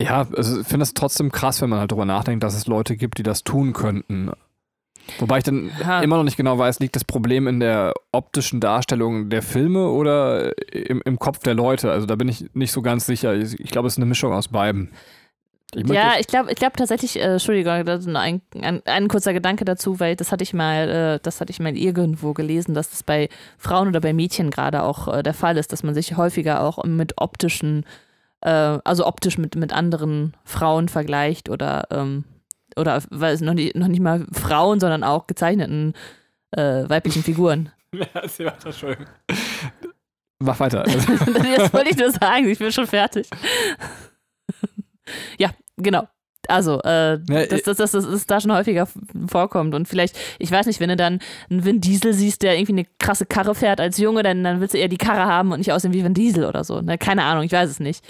ja, also ich finde es trotzdem krass, wenn man halt drüber nachdenkt, dass es Leute gibt, die das tun könnten. Wobei ich dann Ja. immer noch nicht genau weiß, liegt das Problem in der optischen Darstellung der Filme oder im, im Kopf der Leute? Also da bin ich nicht so ganz sicher. Ich, ich glaube, es ist eine Mischung aus beiden. Ich Ja, ich glaube ich glaub tatsächlich, äh, Entschuldigung, das ist nur ein, ein, ein kurzer Gedanke dazu, weil das hatte ich mal, äh, das hatte ich mal irgendwo gelesen, dass das bei Frauen oder bei Mädchen gerade auch äh, der Fall ist, dass man sich häufiger auch mit optischen, äh, also optisch mit, mit anderen Frauen vergleicht oder, ähm, oder weil es noch nicht, noch nicht mal Frauen, sondern auch gezeichneten äh, weiblichen Figuren. Ja, sie macht das schön. Mach weiter. das wollte ich nur sagen, ich bin schon fertig. Ja, genau. Also, äh, Ja, dass, dass, dass, dass es da schon häufiger vorkommt. Und vielleicht, ich weiß nicht, wenn du dann einen Vin Diesel siehst, der irgendwie eine krasse Karre fährt als Junge, dann, dann willst du eher die Karre haben und nicht aussehen wie Vin Diesel oder so. Ne? Keine Ahnung, ich weiß es nicht.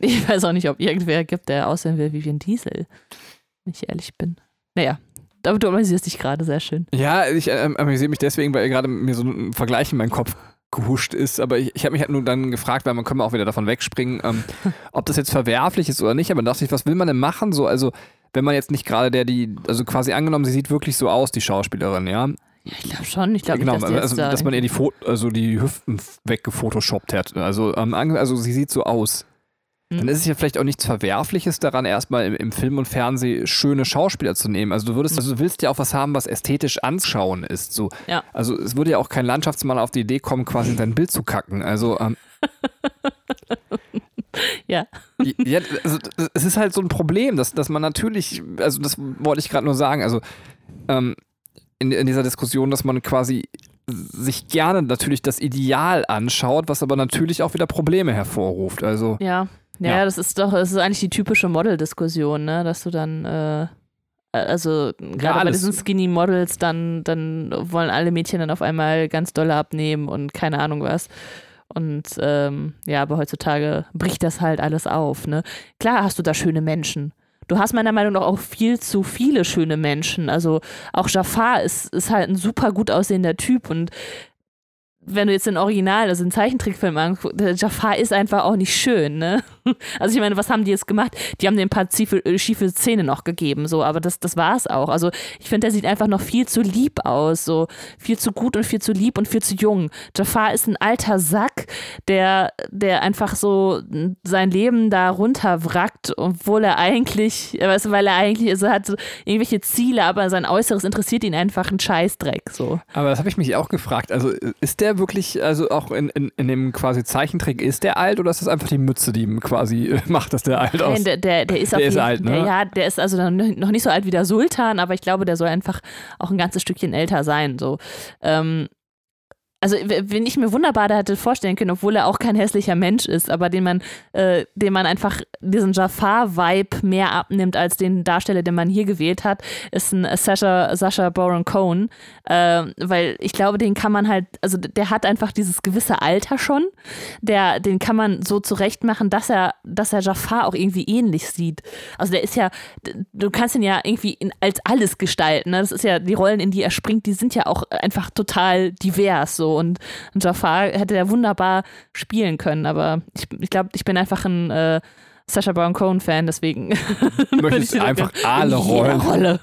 Ich weiß auch nicht, ob irgendwer gibt, der aussehen will wie Vin Diesel. Wenn ich ehrlich bin. Naja, aber du amüsierst dich gerade sehr schön. Ja, ich ähm, amüsiere mich deswegen, weil gerade mir so ein Vergleich in meinen Kopf gehuscht ist, aber ich, ich habe mich halt nur dann gefragt, weil man können wir auch wieder davon wegspringen, ähm, ob das jetzt verwerflich ist oder nicht, aber dachte ich, was will man denn machen? So, also, wenn man jetzt nicht gerade der, die, also quasi angenommen, sie sieht wirklich so aus, die Schauspielerin, ja. Ja, ich glaube schon. Ich glaube genau, nicht, dass, also, dass man ihr die, Fo also die Hüften weggefotoshoppt hat. Also, ähm, also sie sieht so aus. Dann ist es ja vielleicht auch nichts Verwerfliches daran, erstmal im, im Film und Fernsehen schöne Schauspieler zu nehmen. Also du würdest, also du willst ja auch was haben, was ästhetisch anschauen ist. So. Ja. Also es würde ja auch kein Landschaftsmann auf die Idee kommen, quasi in sein Bild zu kacken. Also ähm, Ja. ja, also, es ist halt so ein Problem, dass, dass man natürlich, also das wollte ich gerade nur sagen, also ähm, in, in dieser Diskussion, dass man quasi sich gerne natürlich das Ideal anschaut, was aber natürlich auch wieder Probleme hervorruft. Also Ja. Ja, Ja. das ist doch, das ist eigentlich die typische Model-Diskussion, ne? Dass du dann, äh, also gerade bei alles. diesen Skinny Models, dann, dann wollen alle Mädchen dann auf einmal ganz doll abnehmen und keine Ahnung was. Und ähm, ja, aber heutzutage bricht das halt alles auf, ne? Klar hast du da schöne Menschen. Du hast meiner Meinung nach auch viel zu viele schöne Menschen. Also auch Jafar ist, ist halt ein super gut aussehender Typ und wenn du jetzt den Original, also den Zeichentrickfilm anguckst, Jafar ist einfach auch nicht schön, ne? Also ich meine, was haben die jetzt gemacht? Die haben dem ein paar ziefe, äh, schiefe Zähne noch gegeben, so, aber das, das war es auch. Also ich finde, der sieht einfach noch viel zu lieb aus, so viel zu gut und viel zu lieb und viel zu jung. Jafar ist ein alter Sack, der, der einfach so sein Leben da runterwrackt, obwohl er eigentlich, weißt du, weil er eigentlich, also hat so irgendwelche Ziele, aber sein Äußeres interessiert ihn einfach ein Scheißdreck, so. Aber das habe ich mich auch gefragt. Also ist der wirklich, also auch in, in, in dem quasi Zeichentrick, ist der alt oder ist das einfach die Mütze, die ihm quasi macht, dass der alt aussieht? der, der, der ist Der ist jeden alt, ne? Der, ja, der ist also noch noch nicht so alt wie der Sultan, aber ich glaube, der soll einfach auch ein ganzes Stückchen älter sein. So. Ähm, also, wenn ich mir wunderbar da hätte vorstellen können, obwohl er auch kein hässlicher Mensch ist, aber den man, äh, den man einfach diesen Jafar-Vibe mehr abnimmt als den Darsteller, den man hier gewählt hat, ist ein Sasha, Sasha Baron Cohen. Äh, weil ich glaube, den kann man halt, also der hat einfach dieses gewisse Alter schon. Der, den kann man so zurecht machen, dass er, dass er Jafar auch irgendwie ähnlich sieht. Also der ist ja, du kannst ihn ja irgendwie in, als alles gestalten. Ne? Das ist ja, die Rollen, in die er springt, die sind ja auch einfach total divers so. Und Jafar hätte er wunderbar spielen können, aber ich, ich glaube, ich bin einfach ein äh, Sacha Baron Cohen-Fan, deswegen. Du möchtest ich einfach in alle Rollen. Rolle.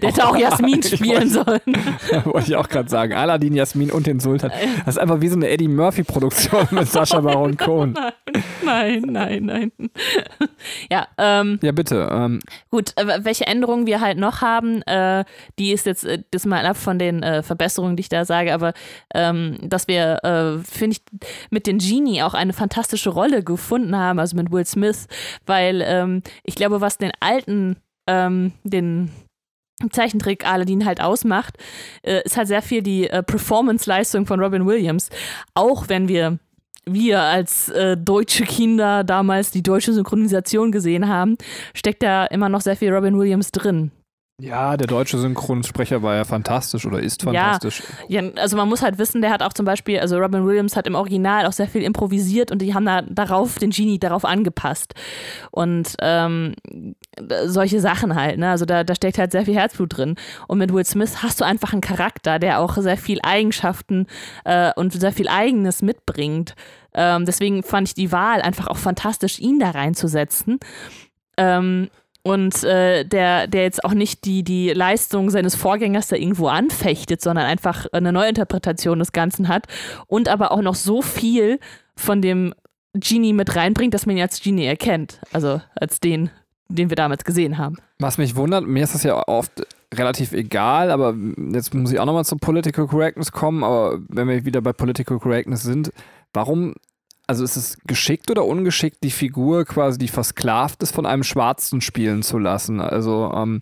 Der hätte auch Jasmin spielen sollen. Wollte ich auch gerade sagen. Aladdin, Jasmin und den Sultan. Das ist einfach wie so eine Eddie Murphy-Produktion mit Sascha Baron Cohen. Nein, nein, nein. ja, ähm, Ja, bitte. Ähm, Gut, äh, welche Änderungen wir halt noch haben, äh, die ist jetzt äh, das mal ab von den äh, Verbesserungen, die ich da sage, aber ähm, dass wir, äh, finde ich, mit den Genie auch eine fantastische Rolle gefunden haben, also mit Will Smith, weil ähm, ich glaube, was den alten, ähm, den Zeichentrick Aladdin halt ausmacht, äh, ist halt sehr viel die äh, Performance-Leistung von Robin Williams. Auch wenn wir wir als äh, deutsche Kinder damals die deutsche Synchronisation gesehen haben, steckt da immer noch sehr viel Robin Williams drin. Ja, der deutsche Synchronsprecher war ja fantastisch oder ist fantastisch. Ja, also man muss halt wissen, der hat auch zum Beispiel, also Robin Williams hat im Original auch sehr viel improvisiert und die haben da darauf den Genie darauf angepasst. Und ähm, solche Sachen halt, ne? Also da, da steckt halt sehr viel Herzblut drin. Und mit Will Smith hast du einfach einen Charakter, der auch sehr viel Eigenschaften äh, und sehr viel Eigenes mitbringt. Ähm, deswegen fand ich die Wahl einfach auch fantastisch, ihn da reinzusetzen. Ähm, und äh, der, der jetzt auch nicht die, die Leistung seines Vorgängers da irgendwo anfechtet, sondern einfach eine Neuinterpretation des Ganzen hat und aber auch noch so viel von dem Genie mit reinbringt, dass man ihn als Genie erkennt. Also als den, den wir damals gesehen haben. Was mich wundert, mir ist das ja oft relativ egal, aber jetzt muss ich auch nochmal zur Political Correctness kommen, aber wenn wir wieder bei Political Correctness sind, warum, also ist es geschickt oder ungeschickt, die Figur quasi, die versklavt ist, von einem Schwarzen spielen zu lassen? Also, ähm,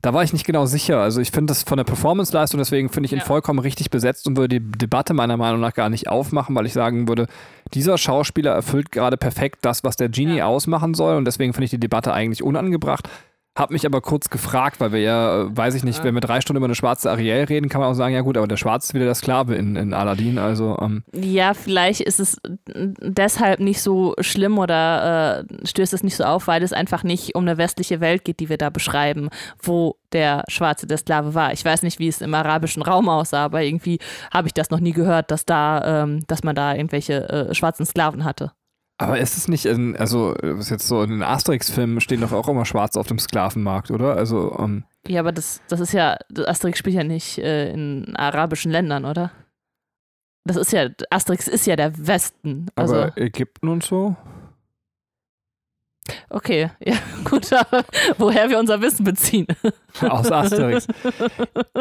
da war ich nicht genau sicher. Also ich finde das von der Performance-Leistung, deswegen finde ich ihn Ja. vollkommen richtig besetzt und würde die Debatte meiner Meinung nach gar nicht aufmachen, weil ich sagen würde, dieser Schauspieler erfüllt gerade perfekt das, was der Genie Ja. ausmachen soll und deswegen finde ich die Debatte eigentlich unangebracht. Hab mich aber kurz gefragt, weil wir ja, äh, weiß ich nicht, Ja. wenn wir drei Stunden über eine schwarze Ariel reden, kann man auch sagen, ja gut, aber der Schwarze ist wieder der Sklave in, in Aladdin, also ähm, Ja, vielleicht ist es deshalb nicht so schlimm oder äh, stößt es nicht so auf, weil es einfach nicht um eine westliche Welt geht, die wir da beschreiben, wo der Schwarze der Sklave war. Ich weiß nicht, wie es im arabischen Raum aussah, aber irgendwie habe ich das noch nie gehört, dass da, ähm, dass man da irgendwelche äh, schwarzen Sklaven hatte. Aber ist es nicht, in, also was jetzt so in den Asterix-Filmen stehen doch auch immer Schwarze auf dem Sklavenmarkt, oder? Also, ähm, Ja, aber das, das ist ja, Asterix spielt ja nicht äh, in arabischen Ländern, oder? Das ist ja, Asterix ist ja der Westen. Also, aber Ägypten und so? Okay, ja, gut, woher wir unser Wissen beziehen. Aus Asterix.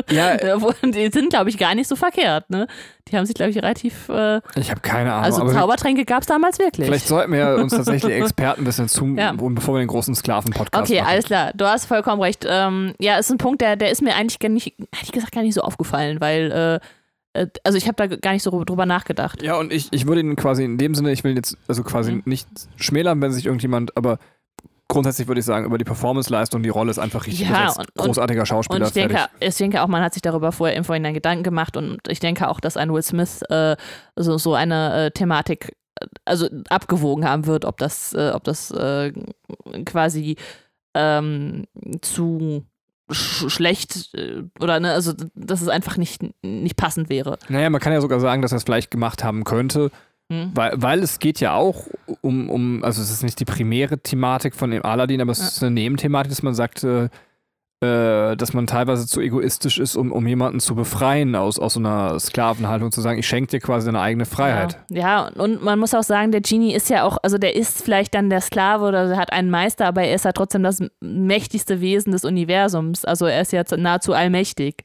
Ja, die sind, glaube ich, gar nicht so verkehrt, ne? Die haben sich, glaube ich, relativ. Äh, ich habe keine Ahnung. also Zaubertränke gab es damals wirklich. vielleicht sollten wir uns tatsächlich Experten ein bisschen zu, Ja. bevor wir den großen Sklaven-Podcast Okay, machen. alles klar. Du hast vollkommen recht. Ähm, ja, ist ein Punkt, der, der ist mir eigentlich gar nicht, ehrlich gesagt, gar nicht so aufgefallen, weil, äh, also ich habe da gar nicht so drüber nachgedacht. Ja, und ich, ich würde ihn quasi in dem Sinne, ich will jetzt also quasi Mhm. nicht schmälern, wenn sich irgendjemand, aber grundsätzlich würde ich sagen, über die Performance-Leistung, die Rolle ist einfach richtig Ja, besetzt. und- und- Großartiger Und Schauspieler, ich denke, ich denke auch, man hat sich darüber vorher im Vorhinein Gedanken gemacht und ich denke auch, dass ein Will Smith äh, so, so eine äh, Thematik äh, also abgewogen haben wird, ob das, äh, ob das äh, quasi ähm, zu sch schlecht äh, oder ne, also dass es einfach nicht, nicht passend wäre. Naja, man kann ja sogar sagen, dass er es vielleicht gemacht haben könnte, Hm? weil, weil es geht ja auch um, um, also es ist nicht die primäre Thematik von dem Aladdin, aber es Ja. ist eine Nebenthematik, dass man sagt, äh, äh, dass man teilweise zu egoistisch ist, um, um jemanden zu befreien aus, aus so einer Sklavenhaltung, zu sagen, ich schenke dir quasi deine eigene Freiheit. Ja, ja, und man muss auch sagen, der Genie ist ja auch, also der ist vielleicht dann der Sklave oder er hat einen Meister, aber er ist ja trotzdem das mächtigste Wesen des Universums. Also er ist ja nahezu allmächtig.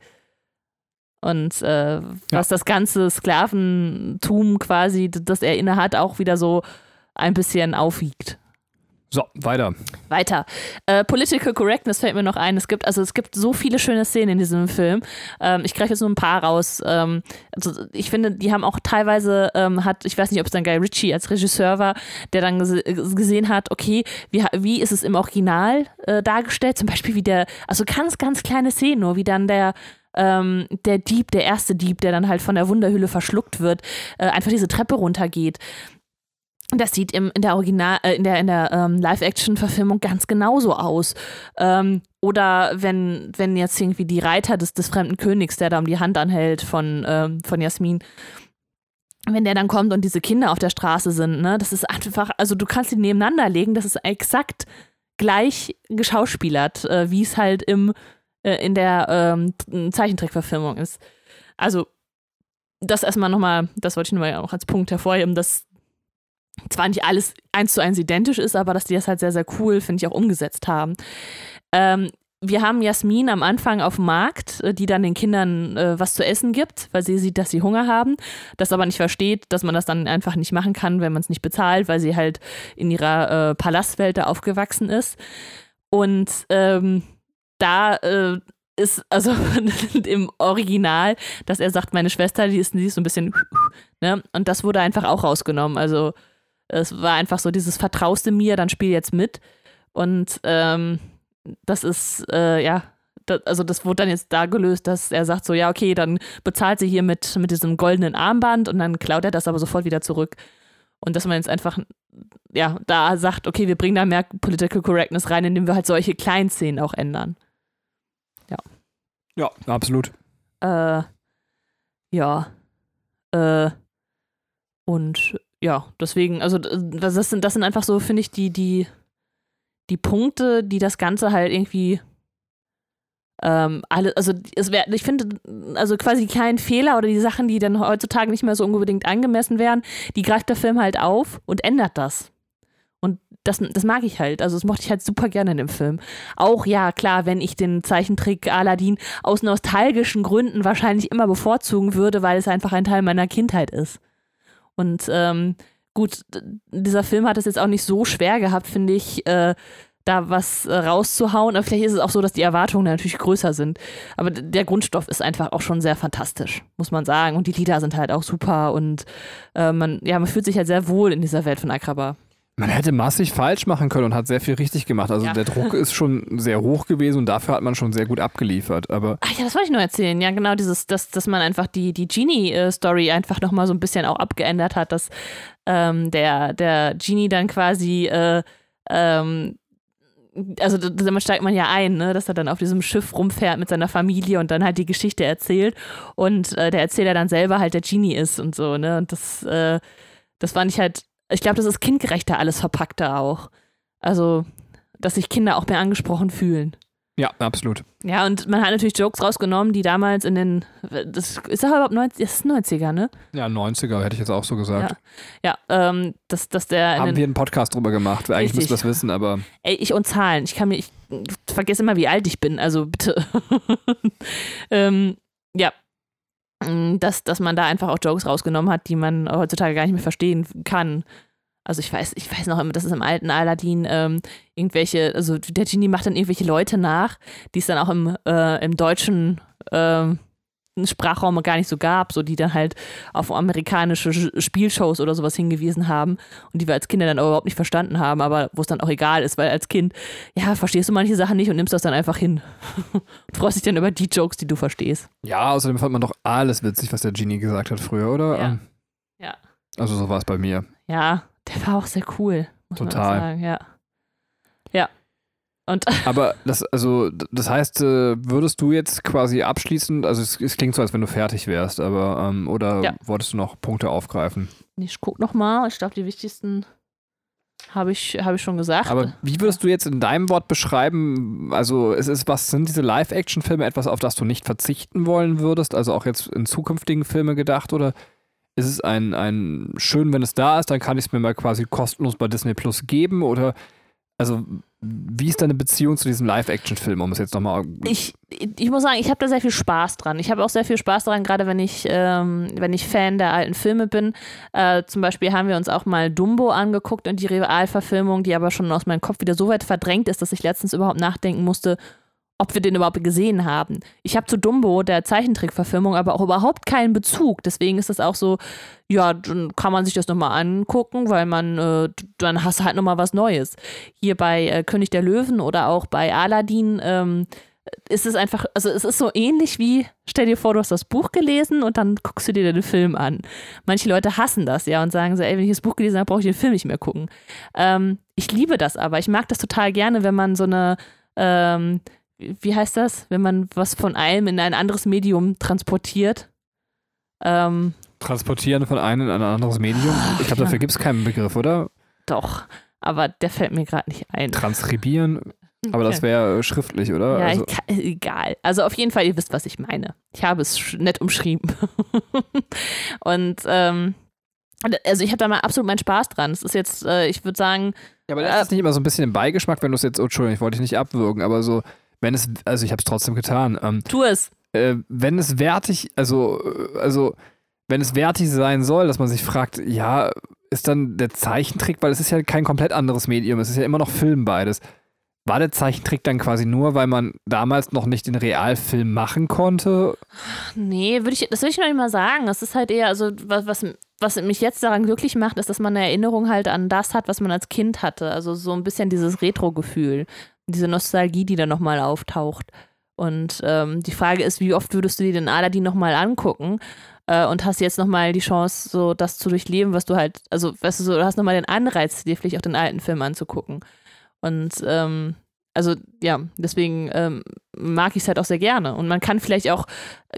Und äh, was das ganze Sklaventum quasi, das er innehat, auch wieder so ein bisschen aufwiegt. So, weiter. Weiter. Äh, Political Correctness fällt mir noch ein. Es gibt, also es gibt so viele schöne Szenen in diesem Film. Ähm, ich greife jetzt nur ein paar raus. Ähm, also ich finde, die haben auch teilweise, ähm, hat, ich weiß nicht, ob es dann Guy Ritchie als Regisseur war, der dann gese gesehen hat, okay, wie, wie ist es im Original äh, dargestellt? Zum Beispiel wie der, also ganz, ganz kleine Szenen nur, wie dann der ähm, der Dieb, der erste Dieb, der dann halt von der Wunderhülle verschluckt wird, äh, einfach diese Treppe runtergeht. Das sieht im, in der Original, äh, in der, in der ähm, Live-Action-Verfilmung ganz genauso aus. Ähm, oder wenn, wenn jetzt irgendwie die Reiter des, des fremden Königs, der da um die Hand anhält von, ähm, von Jasmin, wenn der dann kommt und diese Kinder auf der Straße sind, ne, das ist einfach, also du kannst die nebeneinander legen, das ist exakt gleich geschauspielert, äh, wie es halt im, äh, in der ähm, Zeichentrickverfilmung ist. Also, das erstmal nochmal, das wollte ich nur mal auch als Punkt hervorheben, dass zwar nicht alles eins zu eins identisch ist, aber dass die das halt sehr, sehr cool, finde ich, auch umgesetzt haben. Ähm, wir haben Jasmin am Anfang auf dem Markt, äh, die dann den Kindern äh, was zu essen gibt, weil sie sieht, dass sie Hunger haben, das aber nicht versteht, dass man das dann einfach nicht machen kann, wenn man es nicht bezahlt, weil sie halt in ihrer äh, Palastwelt da aufgewachsen ist. Und ähm, da äh, ist, also im Original, dass er sagt, meine Schwester, die ist, die ist so ein bisschen, ne? Und das wurde einfach auch rausgenommen. Also es war einfach so dieses Vertrauste mir, dann spiel jetzt mit. Und ähm, das ist, äh, ja, das, also das wurde dann jetzt da gelöst, dass er sagt so, ja, okay, dann bezahlt sie hier mit, mit diesem goldenen Armband und dann klaut er das aber sofort wieder zurück. Und dass man jetzt einfach, ja, da sagt, okay, wir bringen da mehr Political Correctness rein, indem wir halt solche Kleinszenen auch ändern. Ja, absolut. Äh, ja. Äh, und ja, deswegen, also d- das sind, das sind einfach so, finde ich, die, die, die Punkte, die das Ganze halt irgendwie ähm, alle, also es wär, ich finde, also quasi kleinen Fehler oder die Sachen, die dann heutzutage nicht mehr so unbedingt angemessen werden, die greift der Film halt auf und ändert das. Und das, das mag ich halt. Also das mochte ich halt super gerne in dem Film. Auch ja, klar, wenn ich den Zeichentrick Aladdin aus nostalgischen Gründen wahrscheinlich immer bevorzugen würde, weil es einfach ein Teil meiner Kindheit ist. Und ähm, gut, dieser Film hat es jetzt auch nicht so schwer gehabt, finde ich, äh, da was äh, rauszuhauen. Aber vielleicht ist es auch so, dass die Erwartungen natürlich größer sind. Aber der Grundstoff ist einfach auch schon sehr fantastisch, muss man sagen. Und die Lieder sind halt auch super und äh, man, ja, man fühlt sich halt sehr wohl in dieser Welt von Akraba. Man hätte massig falsch machen können und hat sehr viel richtig gemacht. Also Ja. der Druck ist schon sehr hoch gewesen und dafür hat man schon sehr gut abgeliefert. Aber Ach ja, das wollte ich nur erzählen. Ja, genau, dieses, dass, dass man einfach die, die Genie-Story einfach nochmal so ein bisschen auch abgeändert hat, dass ähm, der, der Genie dann quasi, äh, ähm, also damit steigt man ja ein, ne, dass er dann auf diesem Schiff rumfährt mit seiner Familie und dann halt die Geschichte erzählt und äh, der Erzähler dann selber halt der Genie ist und so, ne? Und das, äh, das fand ich halt, ich glaube, das ist kindgerechter alles verpackter auch. Also, dass sich Kinder auch mehr angesprochen fühlen. ja, absolut. Ja, und man hat natürlich Jokes rausgenommen, die damals in den, das ist doch überhaupt 90, das ist 90er, ne? Ja, 90er hätte ich jetzt auch so gesagt. Ja, ähm, dass, dass der Haben wir einen Podcast drüber gemacht. Eigentlich müssen wir das wissen, aber ey, ich und Zahlen, ich kann mir, ich vergesse immer, wie alt ich bin, also bitte. ähm, ja, dass, dass man da einfach auch Jokes rausgenommen hat, die man heutzutage gar nicht mehr verstehen kann. Also ich weiß, ich weiß noch immer, das ist im alten Aladdin ähm, irgendwelche, also der Genie macht dann irgendwelche Leute nach, die es dann auch im, äh, im deutschen ähm, Sprachraum gar nicht so gab, so die dann halt auf amerikanische Sch- Spielshows oder sowas hingewiesen haben und die wir als Kinder dann auch überhaupt nicht verstanden haben, aber wo es dann auch egal ist, weil als Kind, ja, verstehst du manche Sachen nicht und nimmst das dann einfach hin und freust dich dann über die Jokes, die du verstehst. ja, außerdem fand man doch alles witzig, was der Genie gesagt hat früher, oder? Ja. Ähm, Ja. Also so war es bei mir. Ja, der war auch sehr cool, muss man Total. auch sagen, ja. Ja. Und Aber das, also, das heißt, äh, würdest du jetzt quasi abschließend, also es, es klingt so, als wenn du fertig wärst, aber ähm, oder Ja. wolltest du noch Punkte aufgreifen? ich guck noch mal, ich glaube, die wichtigsten habe ich, hab ich schon gesagt. Aber wie würdest du jetzt in deinem Wort beschreiben, also es ist, was sind diese Live-Action-Filme etwas, auf das du nicht verzichten wollen würdest, also auch jetzt in zukünftigen Filme gedacht, oder ist es ein, ein schön, wenn es da ist, dann kann ich es mir mal quasi kostenlos bei Disney Plus geben, oder also wie ist deine Beziehung zu diesem Live-Action-Film, um es jetzt nochmal ich, ich muss sagen, ich habe da sehr viel Spaß dran. Ich habe auch sehr viel Spaß daran, gerade wenn ich, ähm, wenn ich Fan der alten Filme bin. Äh, zum Beispiel haben wir uns auch mal Dumbo angeguckt und die Realverfilmung, die aber schon aus meinem Kopf wieder so weit verdrängt ist, dass ich letztens überhaupt nachdenken musste, ob wir den überhaupt gesehen haben. Ich habe zu Dumbo, der Zeichentrickverfilmung, aber auch überhaupt keinen Bezug. Deswegen ist das auch so, ja, dann kann man sich das nochmal angucken, weil man, äh, dann hast du halt nochmal was Neues. Hier bei äh, König der Löwen oder auch bei Aladdin ähm, ist es einfach, also es ist so ähnlich wie, stell dir vor, du hast das Buch gelesen und dann guckst du dir den Film an. Manche Leute hassen das, ja, und sagen so, ey, wenn ich das Buch gelesen habe, brauche ich den Film nicht mehr gucken. Ähm, ich liebe das aber. Ich mag das total gerne, wenn man so eine, ähm, wie heißt das, wenn man was von einem in ein anderes Medium transportiert. Ähm, transportieren von einem in ein anderes Medium? Ich glaube, dafür gibt es keinen Begriff, oder? doch, aber der fällt mir gerade nicht ein. Transkribieren, aber das wäre äh, schriftlich, oder? Ja, also, kann, egal. Also auf jeden Fall, ihr wisst, was ich meine. Ich habe es nett umschrieben. Und ähm, also ich habe da mal absolut meinen Spaß dran. Es ist jetzt, äh, ich würde sagen, Ja, aber das ist nicht immer so ein bisschen im Beigeschmack, wenn du es jetzt, oh, Entschuldigung, ich wollte dich nicht abwürgen, aber so, wenn es, also ich habe es trotzdem getan, ähm, tu es. äh, wenn es wertig, also, äh, also, wenn es wertig sein soll, dass man sich fragt, ja, ist dann der Zeichentrick, weil es ist ja kein komplett anderes Medium, es ist ja immer noch Film beides. War der Zeichentrick dann quasi nur, weil man damals noch nicht den Realfilm machen konnte? Nee, würde ich, das würde ich noch nicht mal sagen. Es ist halt eher, also was, was, was mich jetzt daran glücklich macht, ist, dass man eine Erinnerung halt an das hat, was man als Kind hatte. Also so ein bisschen dieses Retro-Gefühl, diese Nostalgie, die dann nochmal auftaucht. Und ähm, die Frage ist, wie oft würdest du dir den Aladdin nochmal angucken? Äh, und hast jetzt nochmal die Chance, so das zu durchleben, was du halt, also weißt du, so, du hast nochmal den Anreiz, dir vielleicht auch den alten Film anzugucken. Und ähm, also ja, deswegen ähm, mag ich es halt auch sehr gerne. Und man kann vielleicht auch,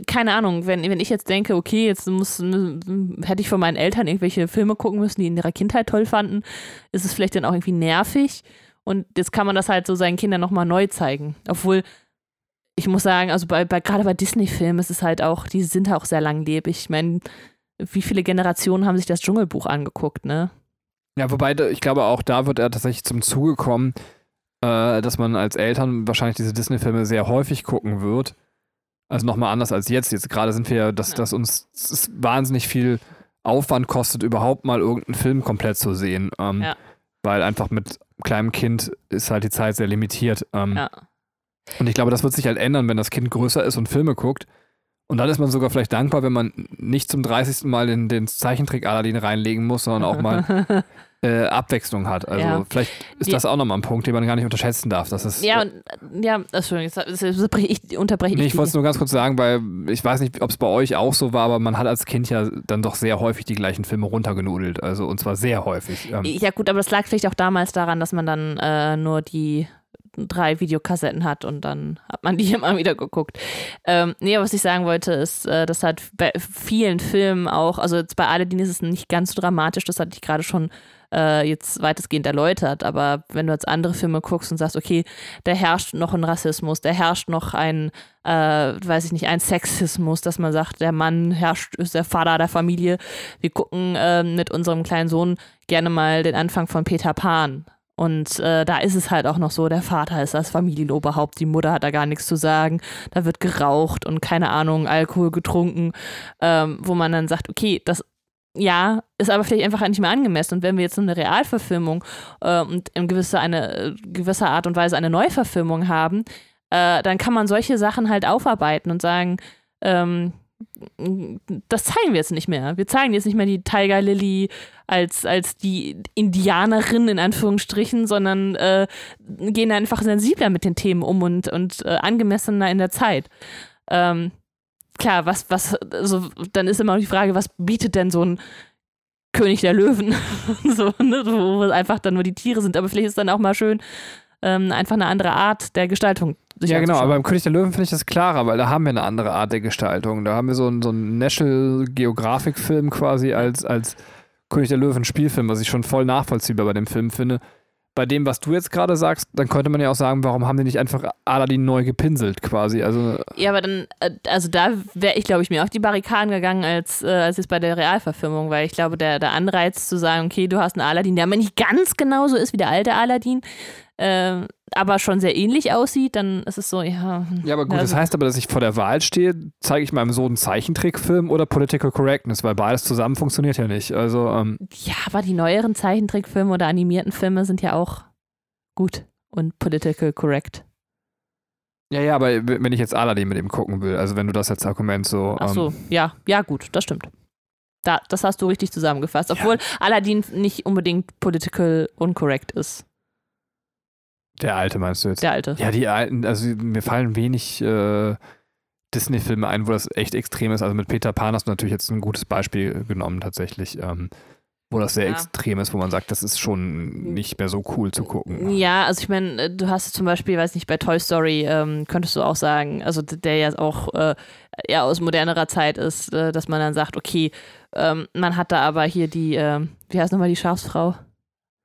keine Ahnung, wenn, wenn ich jetzt denke, okay, jetzt muss, hätte ich von meinen Eltern irgendwelche Filme gucken müssen, die in ihrer Kindheit toll fanden, ist es vielleicht dann auch irgendwie nervig. Und jetzt kann man das halt so seinen Kindern nochmal neu zeigen. Obwohl, ich muss sagen, also bei, bei gerade bei Disney-Filmen ist es halt auch, die sind auch sehr langlebig. Ich meine, wie viele Generationen haben sich das Dschungelbuch angeguckt, ne? Ja, wobei, ich glaube, auch da wird er tatsächlich zum Zuge kommen, äh, dass man als Eltern wahrscheinlich diese Disney-Filme sehr häufig gucken wird. Also nochmal anders als jetzt. Jetzt gerade sind wir ja, dass, Ja. dass uns es wahnsinnig viel Aufwand kostet, überhaupt mal irgendeinen Film komplett zu sehen. Ähm, Ja. Weil einfach mit kleinem Kind ist halt die Zeit sehr limitiert. Ähm, Ja. Und ich glaube, das wird sich halt ändern, wenn das Kind größer ist und Filme guckt. Und dann ist man sogar vielleicht dankbar, wenn man nicht zum 30. Mal den, den Zeichentrick Aladdin reinlegen muss, sondern auch mal äh, Abwechslung hat. Also Ja. vielleicht ist Die- das auch nochmal ein Punkt, den man gar nicht unterschätzen darf. Das ist, Ja, und, äh, ja, Entschuldigung, jetzt, jetzt unterbreche ich, unterbreche Nee, ich wollte es nur ganz kurz sagen, weil ich weiß nicht, ob es bei euch auch so war, aber man hat als Kind ja dann doch sehr häufig die gleichen Filme runtergenudelt. Also und zwar sehr häufig. Ähm, Ja, gut, aber das lag vielleicht auch damals daran, dass man dann äh, nur die drei Videokassetten hat und dann hat man die immer wieder geguckt. Ähm, nee, was ich sagen wollte, ist, äh, dass halt bei vielen Filmen auch, also jetzt bei Aladdin ist es nicht ganz so dramatisch, das hatte ich gerade schon äh, jetzt weitestgehend erläutert, aber wenn du jetzt andere Filme guckst und sagst, okay, da herrscht noch ein Rassismus, da herrscht noch ein, äh, weiß ich nicht, ein Sexismus, dass man sagt, der Mann herrscht, ist der Vater der Familie. Wir gucken äh, mit unserem kleinen Sohn gerne mal den Anfang von Peter Pan. Und äh, da ist es halt auch noch so, der Vater ist das Familienoberhaupt, die Mutter hat da gar nichts zu sagen, da wird geraucht und keine Ahnung, Alkohol getrunken, ähm, wo man dann sagt, okay, das ja, ist aber vielleicht einfach nicht mehr angemessen. Und wenn wir jetzt eine Realverfilmung äh, und in gewisser, eine, äh, gewisser Art und Weise eine Neuverfilmung haben, äh, dann kann man solche Sachen halt aufarbeiten und sagen, ähm, das zeigen wir jetzt nicht mehr. Wir zeigen jetzt nicht mehr die Tiger Lily als, als die Indianerin in Anführungsstrichen, sondern äh, gehen einfach sensibler mit den Themen um und, und äh, angemessener in der Zeit. Ähm, klar, was, was, also, dann ist immer noch die Frage, was bietet denn so ein König der Löwen? so, ne, wo einfach dann nur die Tiere sind. Aber vielleicht ist dann auch mal schön, ähm, einfach eine andere Art der Gestaltung. ja, genau, aber beim König der Löwen finde ich das klarer, weil da haben wir eine andere Art der Gestaltung. Da haben wir so einen, so einen National Geographic-Film quasi als, als König der Löwen Spielfilm, was ich schon voll nachvollziehbar bei dem Film finde. Bei dem, was du jetzt gerade sagst, dann könnte man ja auch sagen, warum haben die nicht einfach Aladdin neu gepinselt quasi? Also, Ja, aber dann, äh, also da wäre ich, glaube ich, mir auf die Barrikaden gegangen, als, äh, als jetzt bei der Realverfilmung, weil ich glaube, der, der Anreiz zu sagen, okay, du hast einen Aladdin, der aber nicht ganz genauso ist wie der alte Aladdin, äh, aber schon sehr ähnlich aussieht, dann ist es so, ja. ja, aber gut, also, das heißt aber, dass ich vor der Wahl stehe, zeige ich meinem Sohn einen Zeichentrickfilm oder Political Correctness, weil beides zusammen funktioniert ja nicht. Also, ähm, Ja, aber die neueren Zeichentrickfilme oder animierten Filme sind ja auch gut und political correct. ja, ja, aber wenn ich jetzt Aladdin mit ihm gucken will, also wenn du das als Argument so. Ach so, Ähm, ja, ja, gut, das stimmt. Da, das hast du richtig zusammengefasst, obwohl Aladdin nicht unbedingt political uncorrect ist, der alte meinst du jetzt? der alte. Ja, die alten, also mir fallen wenig äh, Disney-Filme ein, wo das echt extrem ist. Also mit Peter Pan hast du natürlich jetzt ein gutes Beispiel genommen, tatsächlich. Ähm, wo das sehr Ja. extrem ist, wo man sagt, das ist schon nicht mehr so cool zu gucken. Ja, also ich meine, äh, du hast zum Beispiel, weiß nicht, bei Toy Story ähm, könntest du auch sagen, also der ja auch äh, eher aus modernerer Zeit ist, äh, dass man dann sagt, okay, ähm, man hat da aber hier die, ähm, wie heißt nochmal die Schafsfrau?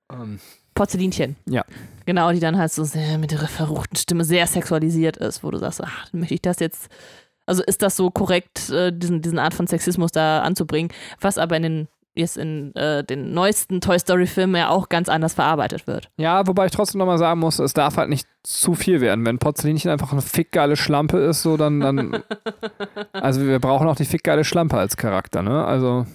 Ähm, Porzellinchen. Ja. Genau, die dann halt so sehr mit ihrer verruchten Stimme sehr sexualisiert ist, wo du sagst, ach, möchte ich das jetzt, also ist das so korrekt, äh, diesen, diesen Art von Sexismus da anzubringen, was aber in den jetzt in äh, den neuesten Toy Story Filmen ja auch ganz anders verarbeitet wird. ja, wobei ich trotzdem nochmal sagen muss, es darf halt nicht zu viel werden. Wenn Porzellinchen einfach eine fickgeile Schlampe ist, so dann, dann also wir brauchen auch die fickgeile Schlampe als Charakter, ne? Also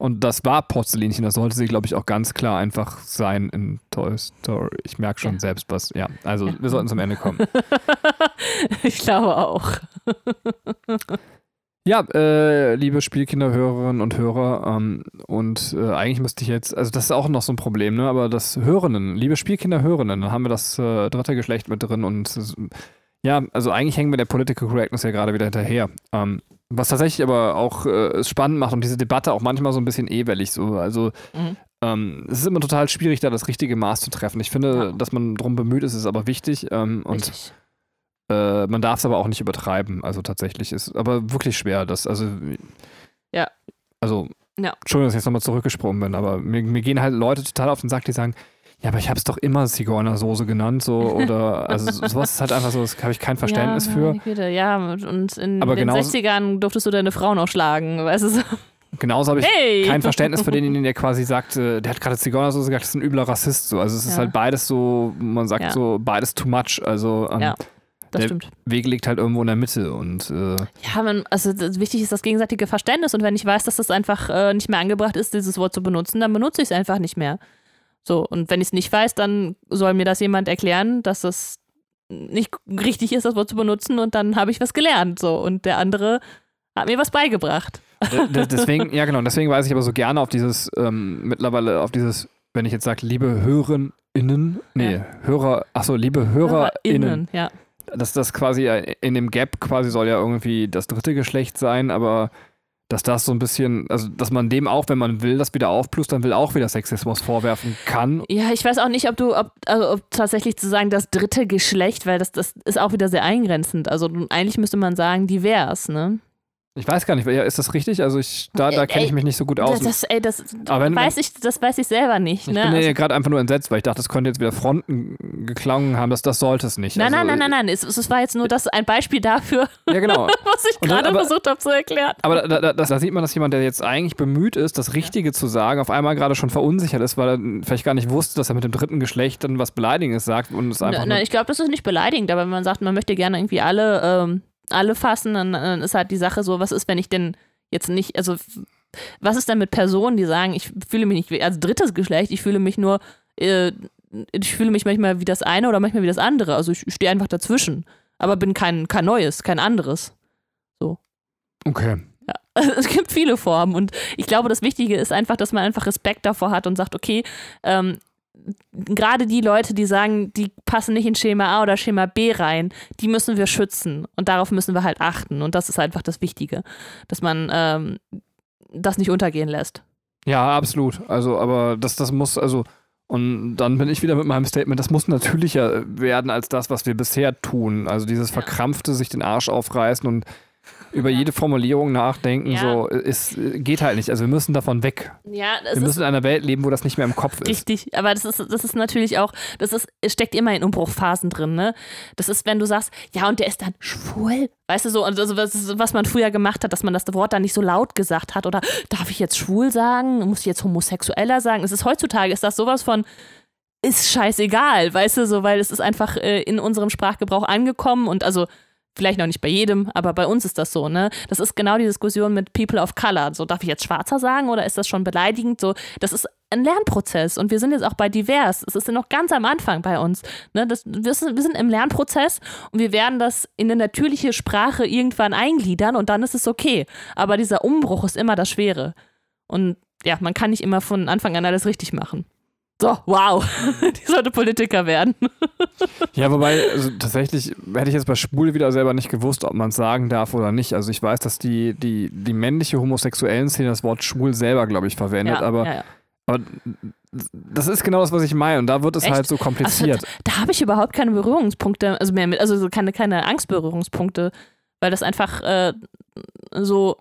und das war Porzellinchen, das sollte sie, glaube ich, auch ganz klar einfach sein in Toy Story. Ich merke schon Ja. selbst was. Ja, also Ja. wir sollten zum Ende kommen. ich glaube auch. Ja, äh, liebe Spielkinderhörerinnen und Hörer, ähm, und äh, eigentlich müsste ich jetzt, also das ist auch noch so ein Problem, ne? Aber das Hörenden, liebe Spielkinderhörerinnen, dann haben wir das äh, dritte Geschlecht mit drin und ja, also eigentlich hängen wir der Political Correctness ja gerade wieder hinterher. Ähm, was tatsächlich aber auch äh, spannend macht und diese Debatte auch manchmal so ein bisschen ewellig so. Also Mhm. ähm, es ist immer total schwierig, da das richtige Maß zu treffen. Ich finde, Ja. dass man darum bemüht ist, ist aber wichtig. Ähm, und äh, man darf es aber auch nicht übertreiben. Also tatsächlich ist aber wirklich schwer. Das, also, Ja. Also, Ja. Entschuldigung, dass ich jetzt nochmal zurückgesprungen bin, aber mir, mir gehen halt Leute total auf den Sack, die sagen, ja, aber ich habe es doch immer Zigeunersoße genannt, so, oder, also so- sowas ist halt einfach so, das habe ich kein Verständnis ja, für. Güte, ja, und in Aber den genauso- 60ern durftest du deine Frau noch schlagen, weißt du so. Genauso habe ich Hey! kein Verständnis für denjenigen, der quasi sagt, äh, der hat gerade Zigeunersoße gesagt, das ist ein übler Rassist, so. Also es ist Ja. halt beides so, man sagt Ja. so, beides too much, also ähm, Ja. Das der- stimmt. Weg liegt halt irgendwo in der Mitte und äh, Ja, man, also wichtig ist das gegenseitige Verständnis und wenn ich weiß, dass das einfach äh, nicht mehr angebracht ist, dieses Wort zu benutzen, dann benutze ich es einfach nicht mehr. So, und wenn ich es nicht weiß, dann soll mir das jemand erklären, dass das nicht richtig ist, das Wort zu benutzen und dann habe ich was gelernt. So, und der andere hat mir was beigebracht. Deswegen, ja genau, deswegen weise ich aber so gerne auf dieses, ähm, mittlerweile auf dieses, wenn ich jetzt sage, liebe HörerInnen, nee, Ja. Hörer, achso, liebe HörerInnen, HörerInnen, ja. dass das quasi in dem Gap quasi soll ja irgendwie das dritte Geschlecht sein, aber dass das so ein bisschen, also dass man dem auch, wenn man will, das wieder aufplustern will, auch wieder Sexismus vorwerfen kann. Ja, ich weiß auch nicht, ob du, ob, also ob tatsächlich zu sagen, das dritte Geschlecht, weil das, das ist auch wieder sehr eingrenzend. Also eigentlich müsste man sagen, divers, ne? Ich weiß gar nicht, ja, ist das richtig? Also ich, da, da kenne ich Ey, mich nicht so gut aus. Das, das, ey, das Aber wenn- weiß ich, das weiß ich selber nicht, ich ne? bin ja Also- gerade einfach nur entsetzt, weil ich dachte, das könnte jetzt wieder Fronten geklungen haben, dass das sollte es nicht. Nein, also, nein, nein, nein, nein. Es, es war jetzt nur das ein Beispiel dafür, Ja, genau. was ich gerade versucht habe zu erklären. Aber da, da, da, da sieht man, dass jemand, der jetzt eigentlich bemüht ist, das Richtige zu sagen, auf einmal gerade schon verunsichert ist, weil er vielleicht gar nicht wusste, dass er mit dem dritten Geschlecht dann was Beleidigendes sagt und es einfach na, ich glaube, das ist nicht beleidigend, aber wenn man sagt, man möchte gerne irgendwie alle, ähm, alle fassen, dann, dann ist halt die Sache so, was ist, wenn ich denn jetzt nicht, also was ist denn mit Personen, die sagen, ich fühle mich nicht wie- als drittes Geschlecht, ich fühle mich nur, äh, ich fühle mich manchmal wie das eine oder manchmal wie das andere. Also ich stehe einfach dazwischen, aber bin kein, kein neues, kein anderes. okay. Es gibt viele Formen und ich glaube, das Wichtige ist einfach, dass man einfach Respekt davor hat und sagt, okay, ähm, gerade die Leute, die sagen, die passen nicht in Schema A oder Schema B rein, die müssen wir schützen und darauf müssen wir halt achten und das ist einfach das Wichtige, dass man ähm, das nicht untergehen lässt. Ja, absolut. Also, aber das, das muss, also, und dann bin ich wieder mit meinem Statement, das muss natürlicher werden als das, was wir bisher tun. Also dieses verkrampfte, sich den Arsch aufreißen und über jede Formulierung nachdenken, Ja. so, ist, geht halt nicht. Also wir müssen davon weg. Ja, Wir müssen in einer Welt leben, wo das nicht mehr im Kopf ist. Richtig, aber das ist, das ist natürlich auch, das ist, es steckt immer in Umbruchphasen drin, ne? Das ist, wenn du sagst, ja, und der ist dann schwul. Weißt du so, also was, was man früher gemacht hat, dass man das Wort dann nicht so laut gesagt hat oder darf ich jetzt schwul sagen? Muss ich jetzt homosexueller sagen? Es ist heutzutage, ist das sowas von, ist scheißegal, weißt du, so, weil es ist einfach äh, in unserem Sprachgebrauch angekommen und also vielleicht noch nicht bei jedem, aber bei uns ist das so, ne? Das ist genau die Diskussion mit People of Color. So, darf ich jetzt Schwarzer sagen oder ist das schon beleidigend? So, das ist ein Lernprozess und wir sind jetzt auch bei divers. Es ist ja noch ganz am Anfang bei uns. Ne? Das, wir, sind, wir sind im Lernprozess und wir werden das in eine natürliche Sprache irgendwann eingliedern und dann ist es okay. Aber dieser Umbruch ist immer das Schwere. Und ja, man kann nicht immer von Anfang an alles richtig machen. So, wow, die sollte Politiker werden. Ja, wobei, also tatsächlich hätte ich jetzt bei Schwul wieder selber nicht gewusst, ob man es sagen darf oder nicht. Also ich weiß, dass die, die, die männliche homosexuellen Szene das Wort schwul selber, glaube ich, verwendet, ja, aber, ja, ja. aber das ist genau das, was ich meine. Und da wird es Echt? halt so Also, kompliziert. da da habe ich überhaupt keine Berührungspunkte, also mehr mit, also so keine, keine Angstberührungspunkte, weil das einfach äh, so,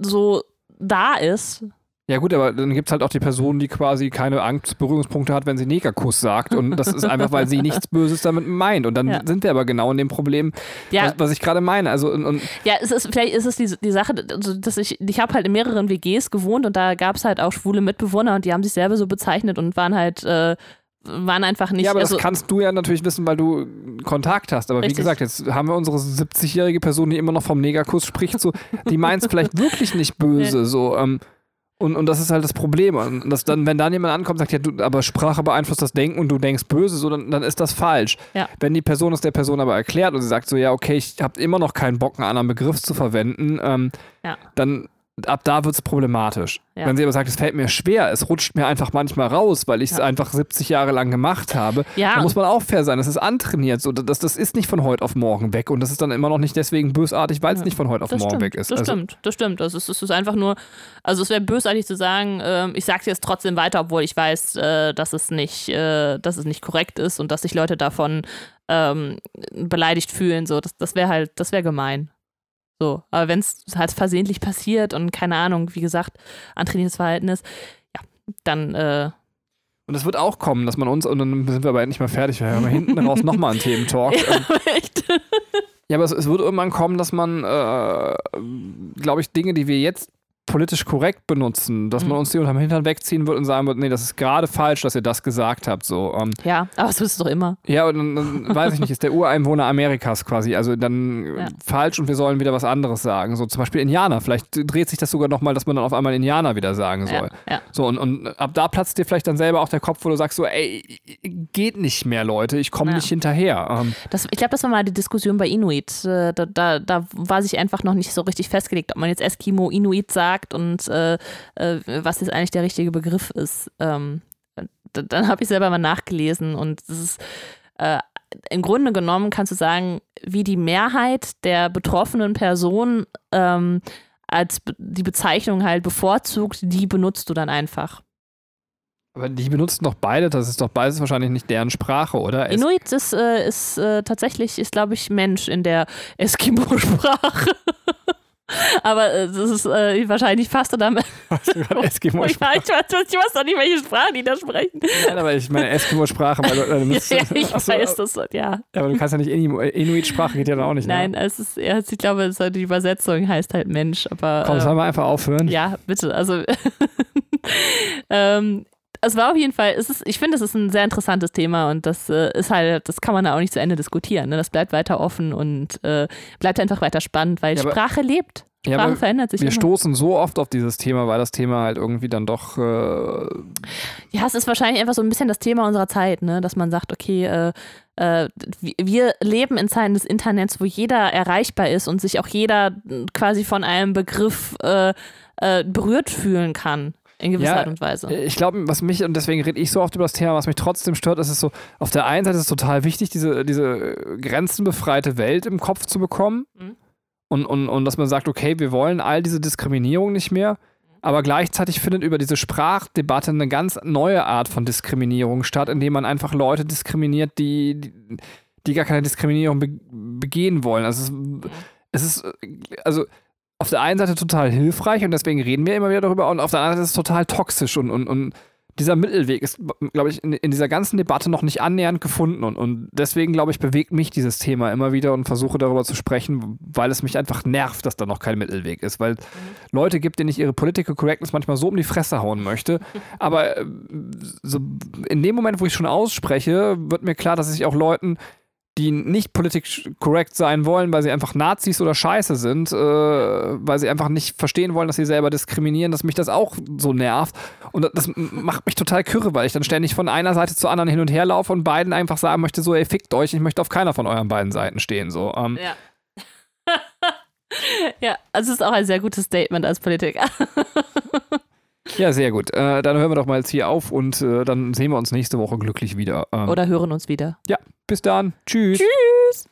so da ist. Ja gut, aber dann gibt es halt auch die Person, die quasi keine Angstberührungspunkte hat, wenn sie Negerkuss sagt. Und das ist einfach, weil sie nichts Böses damit meint. Und dann Ja. sind wir aber genau in dem Problem, Ja, was, was ich gerade meine. Also und, und ja, es ist, vielleicht ist es die, die Sache, also, dass ich, ich habe halt in mehreren WGs gewohnt und da gab es halt auch schwule Mitbewohner und die haben sich selber so bezeichnet und waren halt, äh, waren einfach nicht, ja, aber also, das kannst du ja natürlich wissen, weil du Kontakt hast. Aber wie Richtig. gesagt, jetzt haben wir unsere 70-jährige Person, die immer noch vom Negerkuss spricht, so, die meint es vielleicht wirklich nicht böse. So, ähm, und, und das ist halt das Problem. Und das dann, wenn dann jemand ankommt und sagt, ja, du, aber Sprache beeinflusst das Denken und du denkst böse, so, dann, dann ist das falsch. Ja. Wenn die Person es der Person aber erklärt und sie sagt so, ja, okay, ich habe immer noch keinen Bock, einen anderen Begriff zu verwenden, ähm, Ja. dann ab da wird es problematisch. Ja. Wenn sie aber sagt, es fällt mir schwer, es rutscht mir einfach manchmal raus, weil ich es Ja. einfach 70 Jahre lang gemacht habe, ja, da muss man auch fair sein. Das ist antrainiert. So, das, das ist nicht von heute auf morgen weg. Und das ist dann immer noch nicht deswegen bösartig, weil es Ja, nicht von heute auf das morgen stimmt, weg ist. Das also, stimmt, das stimmt. Also es ist, einfach nur, also es wäre bösartig zu sagen, ähm, ich sage es jetzt trotzdem weiter, obwohl ich weiß, äh, dass es nicht, äh, dass es nicht korrekt ist und dass sich Leute davon ähm, beleidigt fühlen. So, das, das wäre halt, das wäre gemein. So, aber wenn es halt versehentlich passiert und keine Ahnung, wie gesagt, antrainiertes Verhalten ist, ja, dann äh, Und es wird auch kommen, dass man uns, und dann sind wir aber nicht mehr fertig, wir haben hinten raus nochmal einen Thementalk. Ähm, echt. Ja, aber es, es wird irgendwann kommen, dass man, äh, glaube ich, Dinge, die wir jetzt politisch korrekt benutzen, dass man Mhm. uns die unterm Hintern wegziehen wird und sagen wird, nee, das ist gerade falsch, dass ihr das gesagt habt. So, ähm, Ja, aber so ist es doch immer. ja, und dann, weiß ich nicht, ist der Ureinwohner Amerikas quasi, also dann äh, Ja. falsch und wir sollen wieder was anderes sagen. So zum Beispiel Indianer, vielleicht dreht sich das sogar nochmal, dass man dann auf einmal Indianer wieder sagen soll. Ja, ja. So, und, und ab da platzt dir vielleicht dann selber auch der Kopf, wo du sagst so, ey, geht nicht mehr, Leute, ich komme nicht hinterher. Ähm, Das, ich glaube, das war mal die Diskussion bei Inuit. Äh, Da, da, da war sich einfach noch nicht so richtig festgelegt, ob man jetzt Eskimo Inuit sagt und äh, äh, was jetzt eigentlich der richtige Begriff ist. Ähm, da, dann habe ich selber mal nachgelesen und das ist äh, im Grunde genommen kannst du sagen, wie die Mehrheit der betroffenen Personen ähm, als be die Bezeichnung halt bevorzugt, die benutzt du dann einfach. aber die benutzen doch beide, das ist doch beides wahrscheinlich nicht deren Sprache, oder? Es- Inuit ist, äh, ist äh, tatsächlich, ist glaube ich Mensch in der Eskimo-Sprache. Aber äh, das ist äh, wahrscheinlich fast oder Eskimo ich, weiß, ich, weiß, doch nicht, welche Sprache die da sprechen. Nein, aber ich meine Eskimo-Sprache, äh, Ja, ja, ich Ach so, weiß das, ja. Aber du kannst ja nicht Inu- Inuit-Sprache, geht ja dann auch nicht. Nein, Ne? es ist, ja, ich glaube, es- die Übersetzung heißt halt Mensch, aber. Komm, äh, sollen wir einfach aufhören? Ja, bitte. Also ähm, es war auf jeden Fall, es ist, ich finde, es ist ein sehr interessantes Thema und das äh, ist halt, das kann man da auch nicht zu Ende diskutieren. Ne? Das bleibt weiter offen und äh, bleibt einfach weiter spannend, weil Ja, Sprache lebt. Ja, Sprache aber verändert sich wir immer. stoßen so oft auf dieses Thema, weil das Thema halt irgendwie dann doch. Äh, Ja, es ist wahrscheinlich einfach so ein bisschen das Thema unserer Zeit, ne? dass man sagt, okay, äh, äh, wir- leben in Zeiten des Internets, wo jeder erreichbar ist und sich auch jeder äh, quasi von einem Begriff äh, berührt fühlen kann. In gewisser Ja, Art und Weise. ich glaube, was mich, und deswegen rede ich so oft über das Thema, was mich trotzdem stört, ist es so, auf der einen Seite ist es total wichtig, diese, diese grenzenbefreite Welt im Kopf zu bekommen. Mhm. Und, und, und dass man sagt, okay, wir wollen all diese Diskriminierung nicht mehr. Aber gleichzeitig findet über diese Sprachdebatte eine ganz neue Art von Diskriminierung statt, indem man einfach Leute diskriminiert, die, die, die gar keine Diskriminierung be begehen wollen. Also es, es ist, äh, also auf der einen Seite total hilfreich und deswegen reden wir immer wieder darüber und auf der anderen Seite ist es total toxisch und, und, und dieser Mittelweg ist, glaube ich, in, in dieser ganzen Debatte noch nicht annähernd gefunden und, und deswegen, glaube ich, bewegt mich dieses Thema immer wieder und versuche darüber zu sprechen, weil es mich einfach nervt, dass da noch kein Mittelweg ist, weil Leute gibt, denen ich ihre Political Correctness manchmal so um die Fresse hauen möchte, aber äh, so in dem Moment, wo ich schon ausspreche, wird mir klar, dass ich auch Leuten die nicht politisch korrekt sein wollen, weil sie einfach Nazis oder Scheiße sind, äh, weil sie einfach nicht verstehen wollen, dass sie selber diskriminieren, dass mich das auch so nervt. Und das, macht mich total kürre, weil ich dann ständig von einer Seite zur anderen hin und her laufe und beiden einfach sagen möchte, so, ey, fickt euch, ich möchte auf keiner von euren beiden Seiten stehen. So. Ähm, Ja. ja, also es ist auch ein sehr gutes Statement als Politiker. Ja, sehr gut. Äh, dann hören wir doch mal jetzt hier auf und äh, dann sehen wir uns nächste Woche glücklich wieder. Ähm, Oder hören uns wieder. Ja, bis dann. Tschüss. Tschüss.